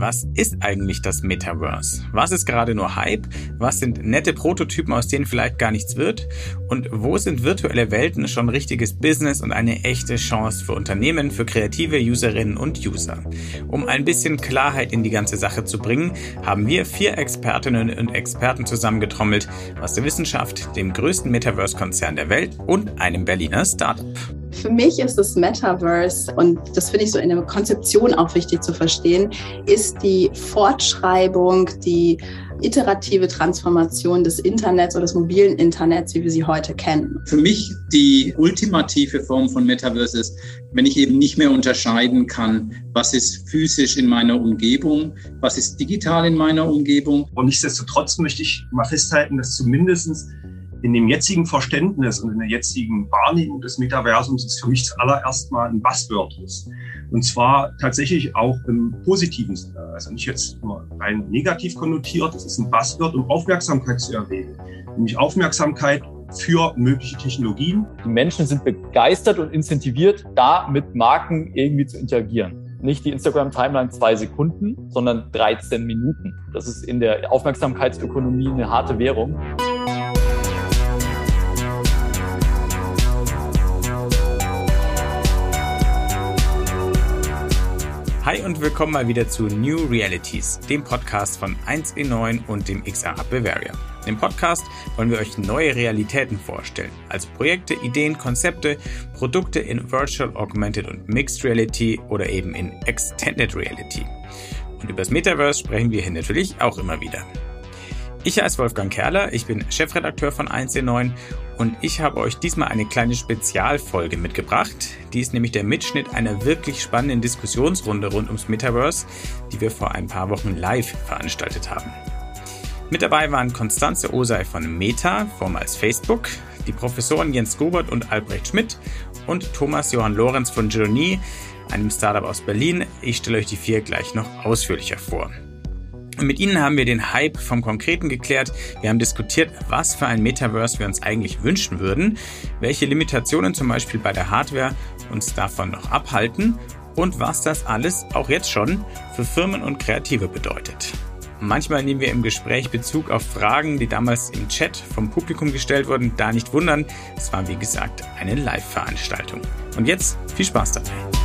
Was ist eigentlich das Metaverse? Was ist gerade nur Hype? Was sind nette Prototypen, aus denen vielleicht gar nichts wird? Und wo sind virtuelle Welten schon richtiges Business und eine echte Chance für Unternehmen, für kreative Userinnen und User? Um ein bisschen Klarheit in die ganze Sache zu bringen, haben wir vier Expertinnen und Experten zusammengetrommelt aus der Wissenschaft, dem größten Metaverse-Konzern der Welt und einem Berliner Startup. Für mich ist das Metaverse, und das finde ich so in der Konzeption auch wichtig zu verstehen, ist die Fortschreibung, die iterative Transformation des Internets oder des mobilen Internets, wie wir sie heute kennen. Für mich die ultimative Form von Metaverse ist, wenn ich eben nicht mehr unterscheiden kann, was ist physisch in meiner Umgebung, was ist digital in meiner Umgebung. Und nichtsdestotrotz möchte ich mal festhalten, dass zumindestens in dem jetzigen Verständnis und in der jetzigen Wahrnehmung des Metaversums ist für mich zuallererst mal ein Buzzword. Und zwar tatsächlich auch im positiven Sinne. Also nicht jetzt nur rein negativ konnotiert. Es ist ein Buzzword, um Aufmerksamkeit zu erregen. Nämlich Aufmerksamkeit für mögliche Technologien. Die Menschen sind begeistert und incentiviert, da mit Marken irgendwie zu interagieren nicht die Instagram-Timeline zwei Sekunden, sondern 13 Minuten. Das ist in der Aufmerksamkeitsökonomie eine harte Währung. Hi und willkommen mal wieder zu New Realities, dem Podcast von 1E9 und dem XR Hub Bavaria. Im Podcast wollen wir euch neue Realitäten vorstellen, also Projekte, Ideen, Konzepte, Produkte in Virtual, Augmented und Mixed Reality oder eben in Extended Reality. Und über das Metaverse sprechen wir hier natürlich auch immer wieder. Ich heiße Wolfgang Kerler, ich bin Chefredakteur von 1C9 und ich habe euch diesmal eine kleine Spezialfolge mitgebracht. Die ist nämlich der Mitschnitt einer wirklich spannenden Diskussionsrunde rund ums Metaverse, die wir vor ein paar Wochen live veranstaltet haben. Mit dabei waren Konstanze Osei von Meta, vormals Facebook, die Professoren Jens Gobert und Albrecht Schmidt und Thomas Johann Lorenz von Journey, einem Startup aus Berlin. Ich stelle euch die vier gleich noch ausführlicher vor. Mit Ihnen haben wir den Hype vom Konkreten geklärt. Wir haben diskutiert, was für ein Metaverse wir uns eigentlich wünschen würden, welche Limitationen zum Beispiel bei der Hardware uns davon noch abhalten und was das alles auch jetzt schon für Firmen und Kreative bedeutet. Manchmal nehmen wir im Gespräch Bezug auf Fragen, die damals im Chat vom Publikum gestellt wurden. Da nicht wundern, es war wie gesagt eine Live-Veranstaltung. Und jetzt viel Spaß dabei.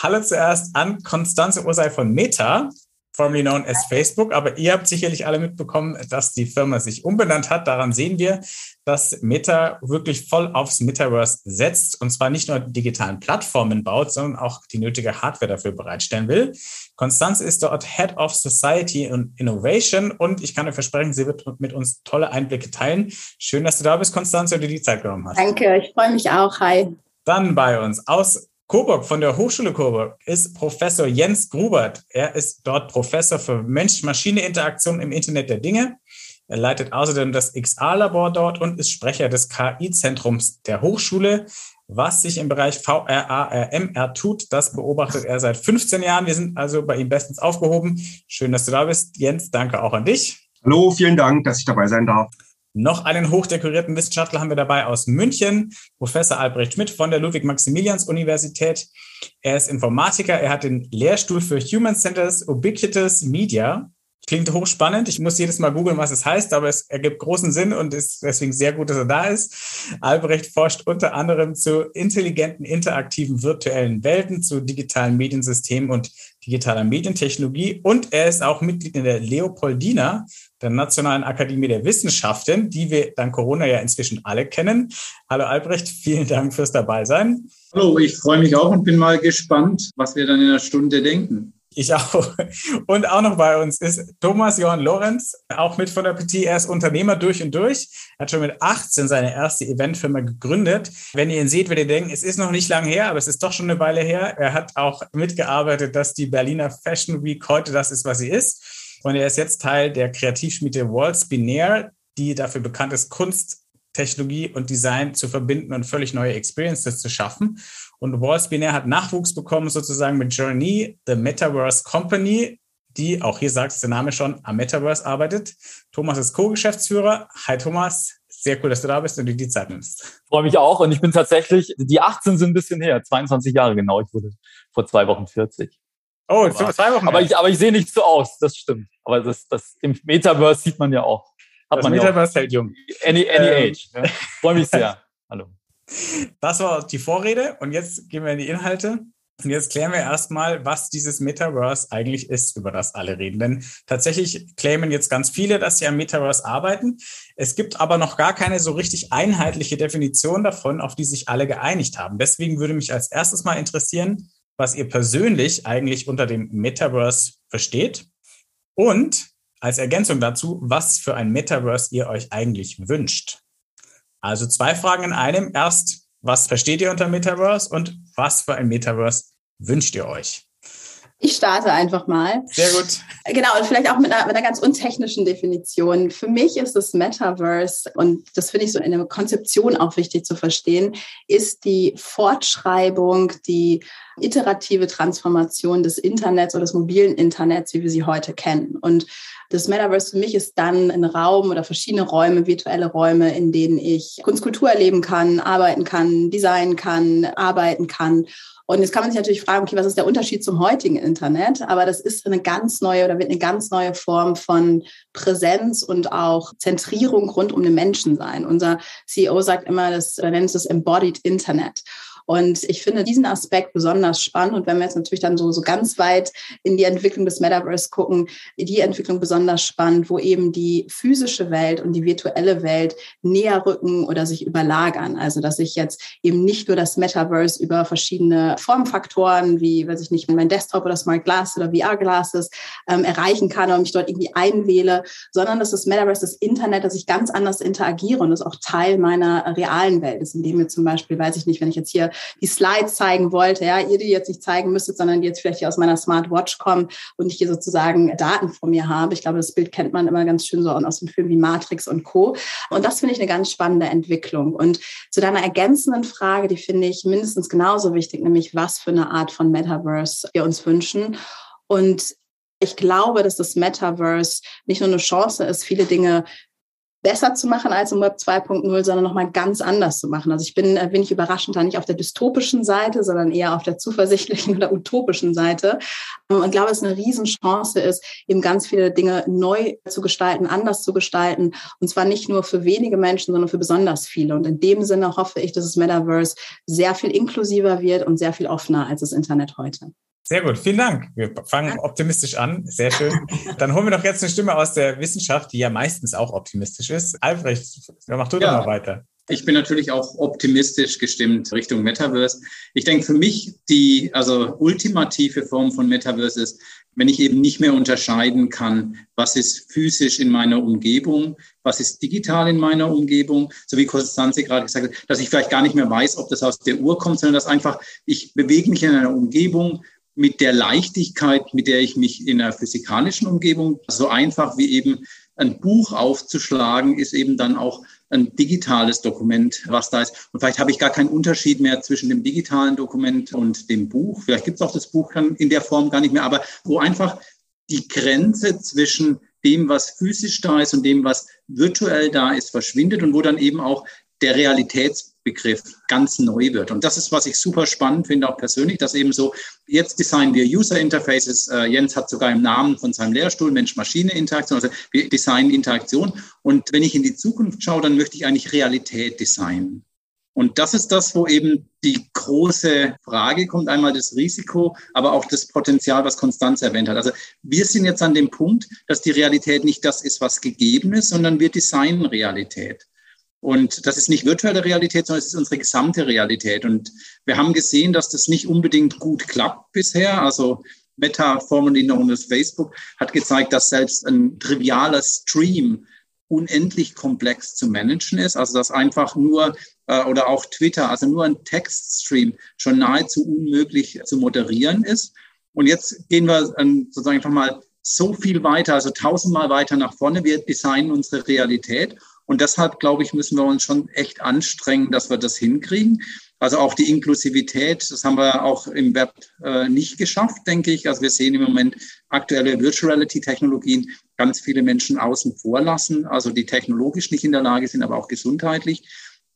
Hallo zuerst an Konstanze Ursay von Meta, formerly known as Facebook. Aber ihr habt sicherlich alle mitbekommen, dass die Firma sich umbenannt hat. Daran sehen wir, dass Meta wirklich voll aufs Metaverse setzt und zwar nicht nur digitalen Plattformen baut, sondern auch die nötige Hardware dafür bereitstellen will. Konstanze ist dort Head of Society und Innovation und ich kann euch versprechen, sie wird mit uns tolle Einblicke teilen. Schön, dass du da bist, Konstanze, und dir die Zeit genommen hast. Danke, ich freue mich auch. Hi. Dann bei uns aus Coburg von der Hochschule Coburg ist Professor Jens Grubert. Er ist dort Professor für Mensch-Maschine-Interaktion im Internet der Dinge. Er leitet außerdem das XA-Labor dort und ist Sprecher des KI-Zentrums der Hochschule. Was sich im Bereich VRARMR tut, das beobachtet er seit 15 Jahren. Wir sind also bei ihm bestens aufgehoben. Schön, dass du da bist. Jens, danke auch an dich. Hallo, vielen Dank, dass ich dabei sein darf. Noch einen hochdekorierten Wissenschaftler haben wir dabei aus München, Professor Albrecht Schmidt von der Ludwig-Maximilians-Universität. Er ist Informatiker, er hat den Lehrstuhl für Human Centers Ubiquitous Media. Klingt hochspannend. Ich muss jedes Mal googeln, was es heißt, aber es ergibt großen Sinn und ist deswegen sehr gut, dass er da ist. Albrecht forscht unter anderem zu intelligenten, interaktiven virtuellen Welten, zu digitalen Mediensystemen und digitaler Medientechnologie. Und er ist auch Mitglied in der Leopoldina, der Nationalen Akademie der Wissenschaften, die wir dank Corona ja inzwischen alle kennen. Hallo Albrecht, vielen Dank fürs Dabeisein. Hallo, ich freue mich auch und bin mal gespannt, was wir dann in einer Stunde denken. Ich auch. Und auch noch bei uns ist Thomas Johann Lorenz, auch mit von der PT. Er ist Unternehmer durch und durch. Er hat schon mit 18 seine erste Eventfirma gegründet. Wenn ihr ihn seht, werdet ihr denken, es ist noch nicht lange her, aber es ist doch schon eine Weile her. Er hat auch mitgearbeitet, dass die Berliner Fashion Week heute das ist, was sie ist. Und er ist jetzt Teil der Kreativschmiede Waltz Binär, die dafür bekannt ist, Kunst, Technologie und Design zu verbinden und völlig neue Experiences zu schaffen. Und Waltz Binär hat Nachwuchs bekommen, sozusagen mit Journey, The Metaverse Company, die, auch hier sagt der Name schon, am Metaverse arbeitet. Thomas ist Co-Geschäftsführer. Hi Thomas, sehr cool, dass du da bist und dir die Zeit nimmst. Freue mich auch und ich bin tatsächlich, die 18 sind ein bisschen her, 22 Jahre genau. Ich wurde vor zwei Wochen 40. Oh, aber, zwei Wochen. Aber ich, aber ich sehe nicht so aus, das stimmt. Aber das, das im Metaverse sieht man ja auch. Hat das man Metaverse ja hält jung. Any, any ähm. age. Ne? Freue mich sehr. Hallo. Das war die Vorrede und jetzt gehen wir in die Inhalte. Und jetzt klären wir erstmal, was dieses Metaverse eigentlich ist, über das alle reden. Denn tatsächlich claimen jetzt ganz viele, dass sie am Metaverse arbeiten. Es gibt aber noch gar keine so richtig einheitliche Definition davon, auf die sich alle geeinigt haben. Deswegen würde mich als erstes mal interessieren, was ihr persönlich eigentlich unter dem Metaverse versteht und als Ergänzung dazu, was für ein Metaverse ihr euch eigentlich wünscht. Also zwei Fragen in einem. Erst, was versteht ihr unter Metaverse und was für ein Metaverse wünscht ihr euch? Ich starte einfach mal. Sehr gut. Genau, und vielleicht auch mit einer, mit einer ganz untechnischen Definition. Für mich ist das Metaverse, und das finde ich so in der Konzeption auch wichtig zu verstehen, ist die Fortschreibung, die iterative Transformation des Internets oder des mobilen Internets, wie wir sie heute kennen. Und das Metaverse für mich ist dann ein Raum oder verschiedene Räume, virtuelle Räume, in denen ich Kunst, Kultur erleben kann, arbeiten kann, designen kann, arbeiten kann. Und jetzt kann man sich natürlich fragen, okay, was ist der Unterschied zum heutigen Internet? Aber das ist eine ganz neue oder wird eine ganz neue Form von Präsenz und auch Zentrierung rund um den Menschen sein. Unser CEO sagt immer, das er nennt es das Embodied Internet. Und ich finde diesen Aspekt besonders spannend. Und wenn wir jetzt natürlich dann so, so ganz weit in die Entwicklung des Metaverse gucken, die Entwicklung besonders spannend, wo eben die physische Welt und die virtuelle Welt näher rücken oder sich überlagern. Also, dass ich jetzt eben nicht nur das Metaverse über verschiedene Formfaktoren wie, weiß ich nicht, mein Desktop oder Smart Glass oder VR-Glasses ähm, erreichen kann und mich dort irgendwie einwähle, sondern dass das Metaverse, das Internet, dass ich ganz anders interagiere und das auch Teil meiner realen Welt ist, indem mir zum Beispiel, weiß ich nicht, wenn ich jetzt hier die Slides zeigen wollte, ja, ihr die jetzt nicht zeigen müsstet, sondern die jetzt vielleicht hier aus meiner Smartwatch kommen und ich hier sozusagen Daten von mir habe. Ich glaube, das Bild kennt man immer ganz schön so aus den Filmen wie Matrix und Co. Und das finde ich eine ganz spannende Entwicklung. Und zu deiner ergänzenden Frage, die finde ich mindestens genauso wichtig, nämlich was für eine Art von Metaverse wir uns wünschen. Und ich glaube, dass das Metaverse nicht nur eine Chance ist, viele Dinge besser zu machen als im Web 2.0, sondern nochmal ganz anders zu machen. Also ich bin äh, wenig überraschend da nicht auf der dystopischen Seite, sondern eher auf der zuversichtlichen oder utopischen Seite. Ähm, und glaube, es eine Riesenchance ist, eben ganz viele Dinge neu zu gestalten, anders zu gestalten. Und zwar nicht nur für wenige Menschen, sondern für besonders viele. Und in dem Sinne hoffe ich, dass das Metaverse sehr viel inklusiver wird und sehr viel offener als das Internet heute. Sehr gut, vielen Dank. Wir fangen optimistisch an. Sehr schön. Dann holen wir doch jetzt eine Stimme aus der Wissenschaft, die ja meistens auch optimistisch ist. Albrecht, mach du ja. doch mal weiter. Ich bin natürlich auch optimistisch gestimmt Richtung Metaverse. Ich denke, für mich die also ultimative Form von Metaverse ist, wenn ich eben nicht mehr unterscheiden kann, was ist physisch in meiner Umgebung, was ist digital in meiner Umgebung, so wie Konstanze gerade gesagt hat, dass ich vielleicht gar nicht mehr weiß, ob das aus der Uhr kommt, sondern dass einfach ich bewege mich in einer Umgebung, mit der Leichtigkeit, mit der ich mich in einer physikalischen Umgebung, so einfach wie eben ein Buch aufzuschlagen, ist eben dann auch ein digitales Dokument, was da ist. Und vielleicht habe ich gar keinen Unterschied mehr zwischen dem digitalen Dokument und dem Buch. Vielleicht gibt es auch das Buch dann in der Form gar nicht mehr, aber wo einfach die Grenze zwischen dem, was physisch da ist und dem, was virtuell da ist, verschwindet und wo dann eben auch der Realitätsbegriff ganz neu wird. Und das ist, was ich super spannend finde, auch persönlich, dass eben so, jetzt designen wir User Interfaces. Äh, Jens hat sogar im Namen von seinem Lehrstuhl Mensch-Maschine-Interaktion, also wir designen Interaktion. Und wenn ich in die Zukunft schaue, dann möchte ich eigentlich Realität designen. Und das ist das, wo eben die große Frage kommt, einmal das Risiko, aber auch das Potenzial, was Konstanz erwähnt hat. Also wir sind jetzt an dem Punkt, dass die Realität nicht das ist, was gegeben ist, sondern wir designen Realität. Und das ist nicht virtuelle Realität, sondern es ist unsere gesamte Realität. Und wir haben gesehen, dass das nicht unbedingt gut klappt bisher. Also Meta, formerly known as Facebook, hat gezeigt, dass selbst ein trivialer Stream unendlich komplex zu managen ist. Also dass einfach nur äh, oder auch Twitter, also nur ein Textstream schon nahezu unmöglich zu moderieren ist. Und jetzt gehen wir ähm, sozusagen einfach mal so viel weiter, also tausendmal weiter nach vorne. Wir designen unsere Realität und deshalb, glaube ich, müssen wir uns schon echt anstrengen, dass wir das hinkriegen. Also auch die Inklusivität, das haben wir auch im Web äh, nicht geschafft, denke ich. Also wir sehen im Moment aktuelle Virtual Reality Technologien ganz viele Menschen außen vor lassen, also die technologisch nicht in der Lage sind, aber auch gesundheitlich.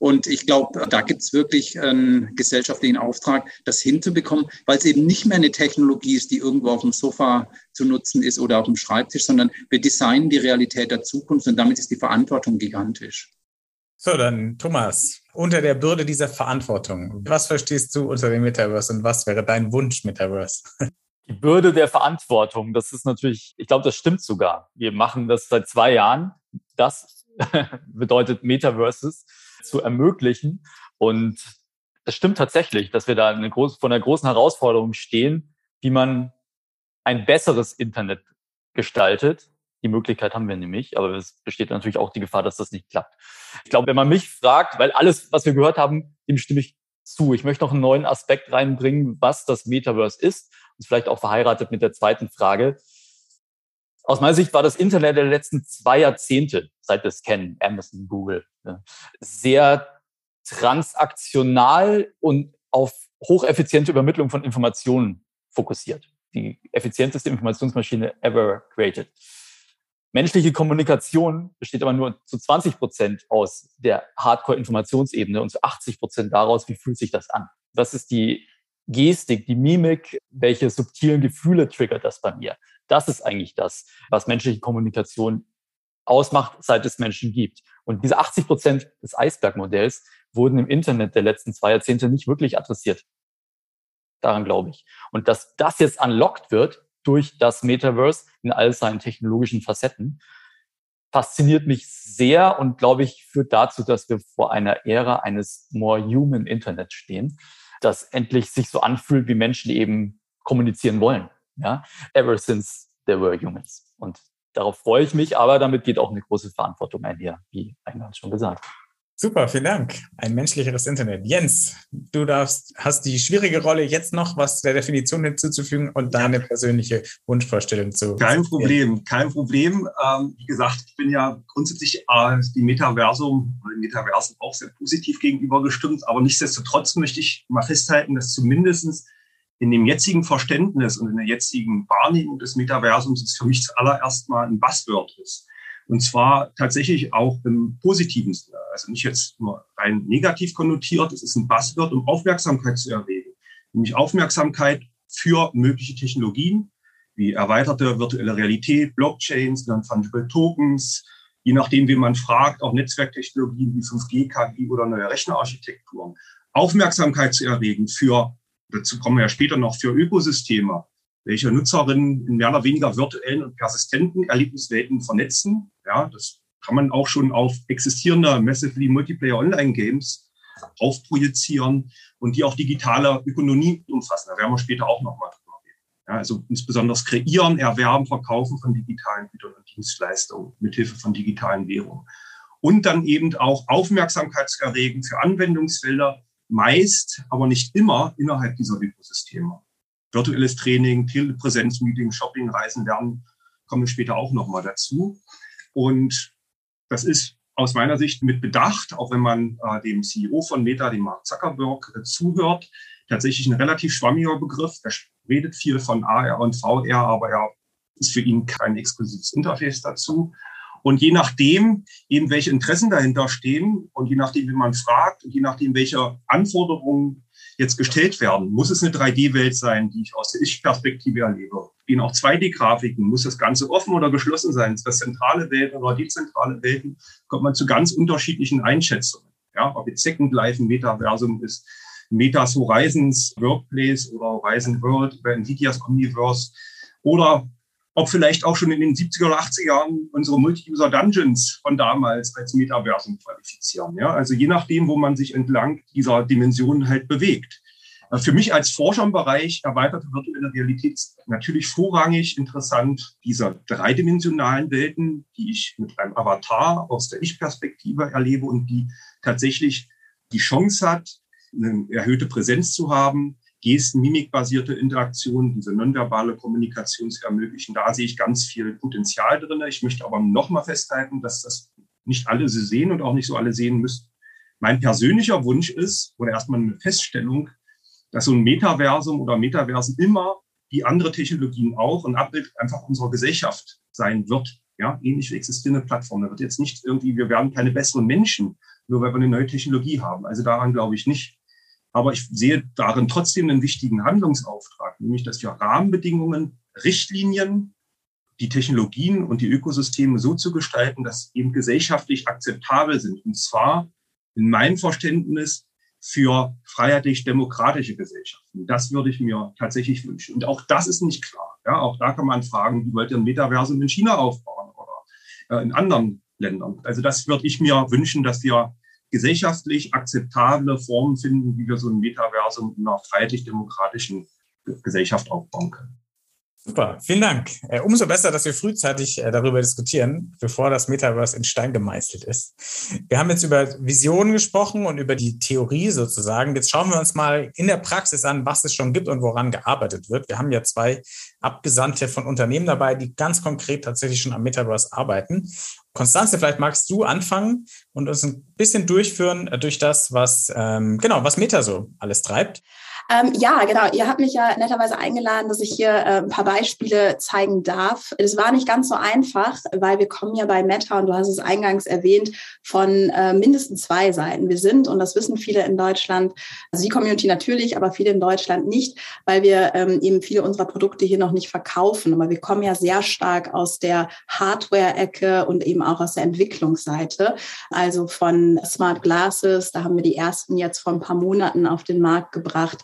Und ich glaube, da gibt es wirklich einen gesellschaftlichen Auftrag, das hinzubekommen, weil es eben nicht mehr eine Technologie ist, die irgendwo auf dem Sofa zu nutzen ist oder auf dem Schreibtisch, sondern wir designen die Realität der Zukunft und damit ist die Verantwortung gigantisch. So, dann Thomas, unter der Bürde dieser Verantwortung, was verstehst du unter dem Metaverse und was wäre dein Wunsch Metaverse? Die Bürde der Verantwortung, das ist natürlich, ich glaube, das stimmt sogar. Wir machen das seit zwei Jahren. Das bedeutet Metaverses zu ermöglichen. Und es stimmt tatsächlich, dass wir da eine große, von einer großen Herausforderung stehen, wie man ein besseres Internet gestaltet. Die Möglichkeit haben wir nämlich, aber es besteht natürlich auch die Gefahr, dass das nicht klappt. Ich glaube, wenn man mich fragt, weil alles, was wir gehört haben, dem stimme ich zu. Ich möchte noch einen neuen Aspekt reinbringen, was das Metaverse ist und vielleicht auch verheiratet mit der zweiten Frage. Aus meiner Sicht war das Internet der letzten zwei Jahrzehnte, seit wir es kennen, Amazon, Google, sehr transaktional und auf hocheffiziente Übermittlung von Informationen fokussiert. Die effizienteste Informationsmaschine ever created. Menschliche Kommunikation besteht aber nur zu 20 Prozent aus der Hardcore-Informationsebene und zu 80 Prozent daraus, wie fühlt sich das an? Was ist die Gestik, die Mimik, welche subtilen Gefühle triggert das bei mir? Das ist eigentlich das, was menschliche Kommunikation ausmacht, seit es Menschen gibt. Und diese 80 Prozent des Eisbergmodells wurden im Internet der letzten zwei Jahrzehnte nicht wirklich adressiert. Daran glaube ich. Und dass das jetzt unlocked wird durch das Metaverse in all seinen technologischen Facetten, fasziniert mich sehr und glaube ich führt dazu, dass wir vor einer Ära eines more human Internet stehen, das endlich sich so anfühlt, wie Menschen eben kommunizieren wollen. Ja, ever since there were humans. Und darauf freue ich mich, aber damit geht auch eine große Verantwortung einher, wie eingangs schon gesagt. Super, vielen Dank. Ein menschlicheres Internet. Jens, du darfst, hast die schwierige Rolle, jetzt noch was der Definition hinzuzufügen und deine persönliche Wunschvorstellung zu. Kein Problem, kein Problem. Ähm, wie gesagt, ich bin ja grundsätzlich äh, die Metaversum oder Metaversen auch sehr positiv gegenüber gestimmt, aber nichtsdestotrotz möchte ich mal festhalten, dass zumindestens in dem jetzigen Verständnis und in der jetzigen Wahrnehmung des Metaversums ist für mich zuallererst mal ein Buzzword ist. Und zwar tatsächlich auch im positiven Sinne. Also nicht jetzt nur rein negativ konnotiert. Es ist ein Buzzword, um Aufmerksamkeit zu erregen. Nämlich Aufmerksamkeit für mögliche Technologien wie erweiterte virtuelle Realität, Blockchains, Non-Fungible Tokens, je nachdem, wie man fragt, auch Netzwerktechnologien wie 5G, KI oder neue Rechnerarchitekturen. Aufmerksamkeit zu erregen für, dazu kommen wir ja später noch, für Ökosysteme, welche Nutzerinnen in mehr oder weniger virtuellen und persistenten Erlebniswelten vernetzen. Ja, das kann man auch schon auf existierende Massively Multiplayer Online Games aufprojizieren und die auch digitale Ökonomie umfassen. Da werden wir später auch nochmal drüber reden. Ja, also insbesondere Kreieren, Erwerben, Verkaufen von digitalen Gütern und Dienstleistungen mithilfe von digitalen Währungen. Und dann eben auch Aufmerksamkeit zu erregen für Anwendungsfelder, meist, aber nicht immer innerhalb dieser Ökosysteme virtuelles Training, Telepräsenzmeeting, Shopping, Reisen, Lernen kommen später auch nochmal dazu. Und das ist aus meiner Sicht mit Bedacht, auch wenn man äh, dem CEO von Meta, dem Mark Zuckerberg, äh, zuhört, tatsächlich ein relativ schwammiger Begriff. Er redet viel von AR und VR, aber er ist für ihn kein exklusives Interface dazu. Und je nachdem, eben welche Interessen dahinter stehen und je nachdem, wie man fragt und je nachdem, welche Anforderungen jetzt gestellt werden, muss es eine 3D-Welt sein, die ich aus der Ich-Perspektive erlebe. Gehen auch 2D-Grafiken, muss das Ganze offen oder geschlossen sein? Ist das zentrale Welten oder dezentrale Welten? Kommt man zu ganz unterschiedlichen Einschätzungen. Ja, ob jetzt Second Life ein Metaversum ist, Metas Horizons Workplace oder Horizon World über Nvidias Omniverse oder ob vielleicht auch schon in den 70er oder 80er Jahren unsere Multi-User-Dungeons von damals als Metaversum qualifizieren. Ja? Also je nachdem, wo man sich entlang dieser Dimensionen halt bewegt. Äh, für mich als Forscher im Bereich erweiterte virtuelle Realität ist natürlich vorrangig interessant diese dreidimensionalen Welten, die ich mit einem Avatar aus der Ich-Perspektive erlebe und die tatsächlich die Chance hat, eine erhöhte Präsenz zu haben, Gesten, Mimikbasierte Interaktion, diese nonverbale Kommunikation zu ermöglichen. Da sehe ich ganz viel Potenzial drin. Ich möchte aber nochmal festhalten, dass das nicht alle sie sehen und auch nicht so alle sehen müssen. Mein persönlicher Wunsch ist, oder erstmal eine Feststellung, dass so ein Metaversum oder Metaversen immer wie andere Technologien auch ein Abbild einfach unserer Gesellschaft sein wird. Ja, ähnlich wie existierende Plattformen. Da wird jetzt nicht irgendwie, wir werden keine besseren Menschen, nur weil wir eine neue Technologie haben. Also daran glaube ich nicht. Aber ich sehe darin trotzdem einen wichtigen Handlungsauftrag, nämlich, dass wir Rahmenbedingungen, Richtlinien, die Technologien und die Ökosysteme so zu gestalten, dass eben gesellschaftlich akzeptabel sind. Und zwar in meinem Verständnis für freiheitlich-demokratische Gesellschaften. Das würde ich mir tatsächlich wünschen. Und auch das ist nicht klar. Ja, auch da kann man fragen, wie wollt ihr ein Metaversum in China aufbauen oder äh, in anderen Ländern? Also das würde ich mir wünschen, dass wir gesellschaftlich akzeptable Formen finden, wie wir so ein Metaversum in einer freiheitlich-demokratischen Gesellschaft aufbauen können. Super, vielen Dank. Äh, umso besser, dass wir frühzeitig äh, darüber diskutieren, bevor das Metaverse in Stein gemeißelt ist. Wir haben jetzt über Visionen gesprochen und über die Theorie sozusagen. Jetzt schauen wir uns mal in der Praxis an, was es schon gibt und woran gearbeitet wird. Wir haben ja zwei Abgesandte von Unternehmen dabei, die ganz konkret tatsächlich schon am Metaverse arbeiten. Konstanze, vielleicht magst du anfangen und uns ein bisschen durchführen äh, durch das, was ähm, genau, was Meta so alles treibt. Ähm, ja, genau. Ihr habt mich ja netterweise eingeladen, dass ich hier äh, ein paar Beispiele zeigen darf. Es war nicht ganz so einfach, weil wir kommen ja bei Meta, und du hast es eingangs erwähnt, von äh, mindestens zwei Seiten. Wir sind, und das wissen viele in Deutschland, also die Community natürlich, aber viele in Deutschland nicht, weil wir ähm, eben viele unserer Produkte hier noch nicht verkaufen. Aber wir kommen ja sehr stark aus der Hardware-Ecke und eben auch aus der Entwicklungsseite. Also von Smart Glasses, da haben wir die ersten jetzt vor ein paar Monaten auf den Markt gebracht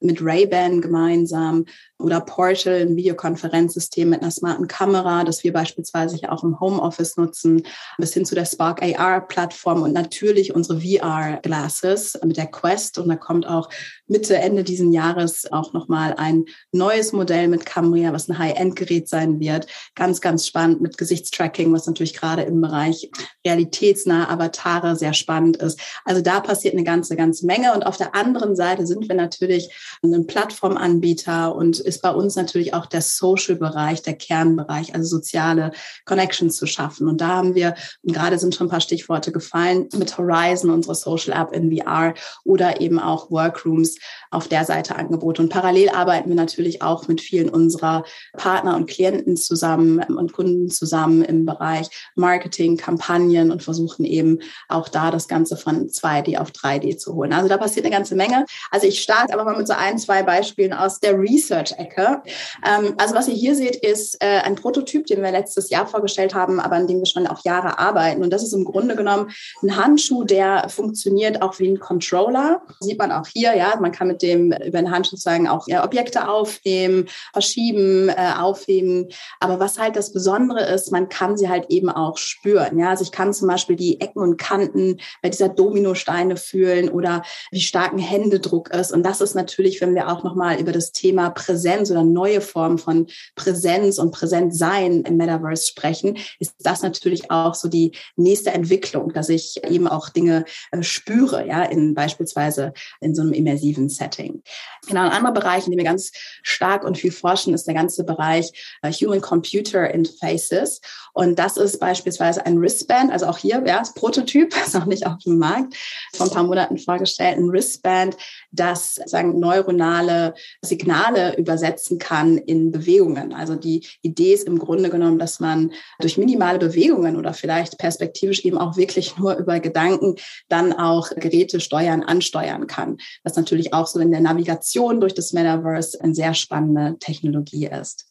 mit Ray-Ban gemeinsam oder Portal, ein Videokonferenzsystem mit einer smarten Kamera, das wir beispielsweise auch im Homeoffice nutzen, bis hin zu der Spark AR-Plattform und natürlich unsere VR-Glasses mit der Quest. Und da kommt auch Mitte, Ende diesen Jahres auch nochmal ein neues Modell mit Cambria, was ein High-End-Gerät sein wird. Ganz, ganz spannend mit Gesichtstracking, was natürlich gerade im Bereich realitätsnahe Avatare sehr spannend ist. Also da passiert eine ganze, ganze Menge. Und auf der anderen Seite sind wir natürlich ein Plattformanbieter und ist bei uns natürlich auch der Social-Bereich, der Kernbereich, also soziale Connections zu schaffen. Und da haben wir, und gerade sind schon ein paar Stichworte gefallen, mit Horizon, unsere Social App in VR oder eben auch Workrooms auf der Seite Angebote. Und parallel arbeiten wir natürlich auch mit vielen unserer Partner und Klienten zusammen und Kunden zusammen im Bereich Marketing, Kampagnen und versuchen eben auch da das Ganze von 2D auf 3D zu holen. Also da passiert eine ganze Menge. Also ich starte aber mal mit so ein, zwei Beispielen aus der Research-Ecke. Ähm, also was ihr hier seht, ist äh, ein Prototyp, den wir letztes Jahr vorgestellt haben, aber an dem wir schon auch Jahre arbeiten. Und das ist im Grunde genommen ein Handschuh, der funktioniert auch wie ein Controller. Sieht man auch hier, ja, man kann mit dem über den Handschuh sozusagen auch ja, Objekte aufnehmen, verschieben, äh, aufheben. Aber was halt das Besondere ist, man kann sie halt eben auch spüren. Ja, also ich kann zum Beispiel die Ecken und Kanten bei dieser Dominosteine fühlen oder wie stark ein Händedruck ist. Und das ist natürlich, wenn wir auch nochmal über das Thema Präsenz oder neue Formen von Präsenz und Präsentsein im Metaverse sprechen, ist das natürlich auch so die nächste Entwicklung, dass ich eben auch Dinge äh, spüre, ja, in beispielsweise in so einem immersiven Setting. Genau, ein anderer Bereich, in dem wir ganz stark und viel forschen, ist der ganze Bereich äh, Human-Computer Interfaces. Und das ist beispielsweise ein Wristband, also auch hier, ja, das Prototyp, ist noch nicht auf dem Markt, vor ein paar Monaten vorgestellt, ein Wristband, das sagen neuronale Signale übersetzen kann in Bewegungen. Also die Idee ist im Grunde genommen, dass man durch minimale Bewegungen oder vielleicht perspektivisch eben auch wirklich nur über Gedanken dann auch Geräte steuern, ansteuern kann. Was natürlich auch so in der Navigation durch das Metaverse eine sehr spannende Technologie ist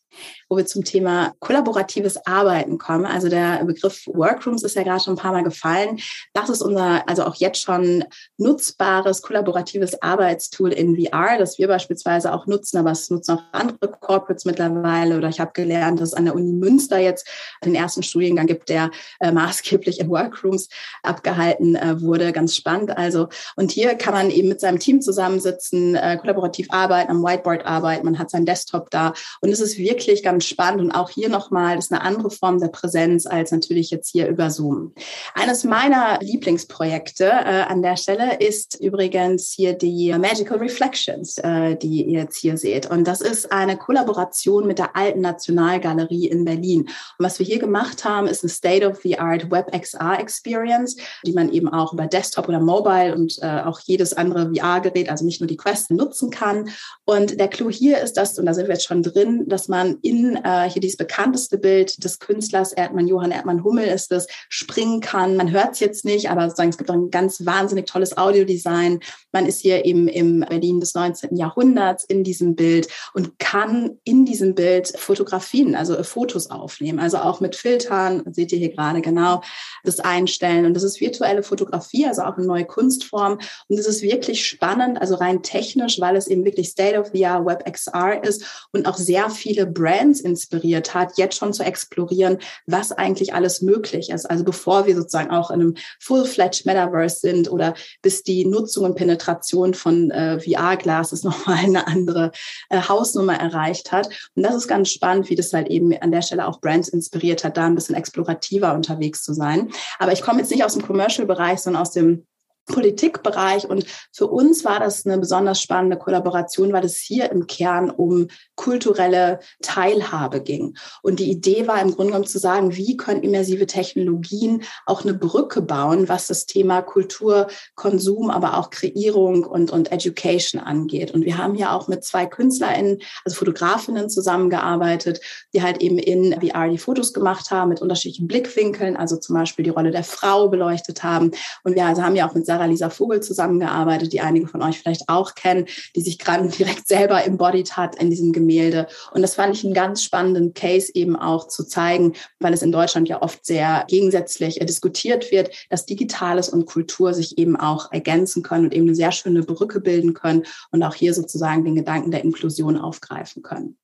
wo wir zum Thema kollaboratives Arbeiten kommen. Also der Begriff Workrooms ist ja gerade schon ein paar Mal gefallen. Das ist unser, also auch jetzt schon nutzbares kollaboratives Arbeitstool in VR, das wir beispielsweise auch nutzen, aber es nutzen auch andere Corporates mittlerweile. Oder ich habe gelernt, dass es an der Uni Münster jetzt den ersten Studiengang gibt, der äh, maßgeblich in Workrooms abgehalten äh, wurde. Ganz spannend. Also, und hier kann man eben mit seinem Team zusammensitzen, äh, kollaborativ arbeiten, am Whiteboard arbeiten. Man hat seinen Desktop da und es ist wirklich ganz ganz spannend und auch hier nochmal, das ist eine andere Form der Präsenz als natürlich jetzt hier über Zoom. Eines meiner Lieblingsprojekte äh, an der Stelle ist übrigens hier die Magical Reflections, äh, die ihr jetzt hier seht. Und das ist eine Kollaboration mit der Alten Nationalgalerie in Berlin. Und was wir hier gemacht haben, ist eine State-of-the-Art WebXR Experience, die man eben auch über Desktop oder Mobile und äh, auch jedes andere VR-Gerät, also nicht nur die Quest, nutzen kann. Und der Clou hier ist das, und da sind wir jetzt schon drin, dass man in äh, hier dieses bekannteste Bild des Künstlers Erdmann, Johann Erdmann Hummel ist es, springen kann. Man hört es jetzt nicht, aber sozusagen, es gibt ein ganz wahnsinnig tolles Audiodesign. Man ist hier eben im Berlin des 19. Jahrhunderts in diesem Bild und kann in diesem Bild Fotografien, also Fotos aufnehmen. Also auch mit Filtern, seht ihr hier gerade genau, das einstellen. Und das ist virtuelle Fotografie, also auch eine neue Kunstform. Und das ist wirklich spannend, also rein technisch, weil es eben wirklich State of the Art WebXR ist und auch sehr viele Brands inspiriert hat, jetzt schon zu explorieren, was eigentlich alles möglich ist. Also bevor wir sozusagen auch in einem Full-Fledged Metaverse sind oder bis die Nutzung und Penetration von äh, VR-Glasses nochmal eine andere äh, Hausnummer erreicht hat. Und das ist ganz spannend, wie das halt eben an der Stelle auch Brands inspiriert hat, da ein bisschen explorativer unterwegs zu sein. Aber ich komme jetzt nicht aus dem Commercial-Bereich, sondern aus dem Politikbereich. Und für uns war das eine besonders spannende Kollaboration, weil es hier im Kern um kulturelle Teilhabe ging. Und die Idee war im Grunde genommen zu sagen, wie können immersive Technologien auch eine Brücke bauen, was das Thema Kultur, Konsum, aber auch Kreierung und, und Education angeht. Und wir haben hier auch mit zwei KünstlerInnen, also Fotografinnen zusammengearbeitet, die halt eben in VR die Fotos gemacht haben mit unterschiedlichen Blickwinkeln, also zum Beispiel die Rolle der Frau beleuchtet haben. Und wir also haben ja auch mit Sarah Sarah Lisa Vogel zusammengearbeitet, die einige von euch vielleicht auch kennen, die sich gerade direkt selber embodied hat in diesem Gemälde. Und das fand ich einen ganz spannenden Case eben auch zu zeigen, weil es in Deutschland ja oft sehr gegensätzlich diskutiert wird, dass Digitales und Kultur sich eben auch ergänzen können und eben eine sehr schöne Brücke bilden können und auch hier sozusagen den Gedanken der Inklusion aufgreifen können.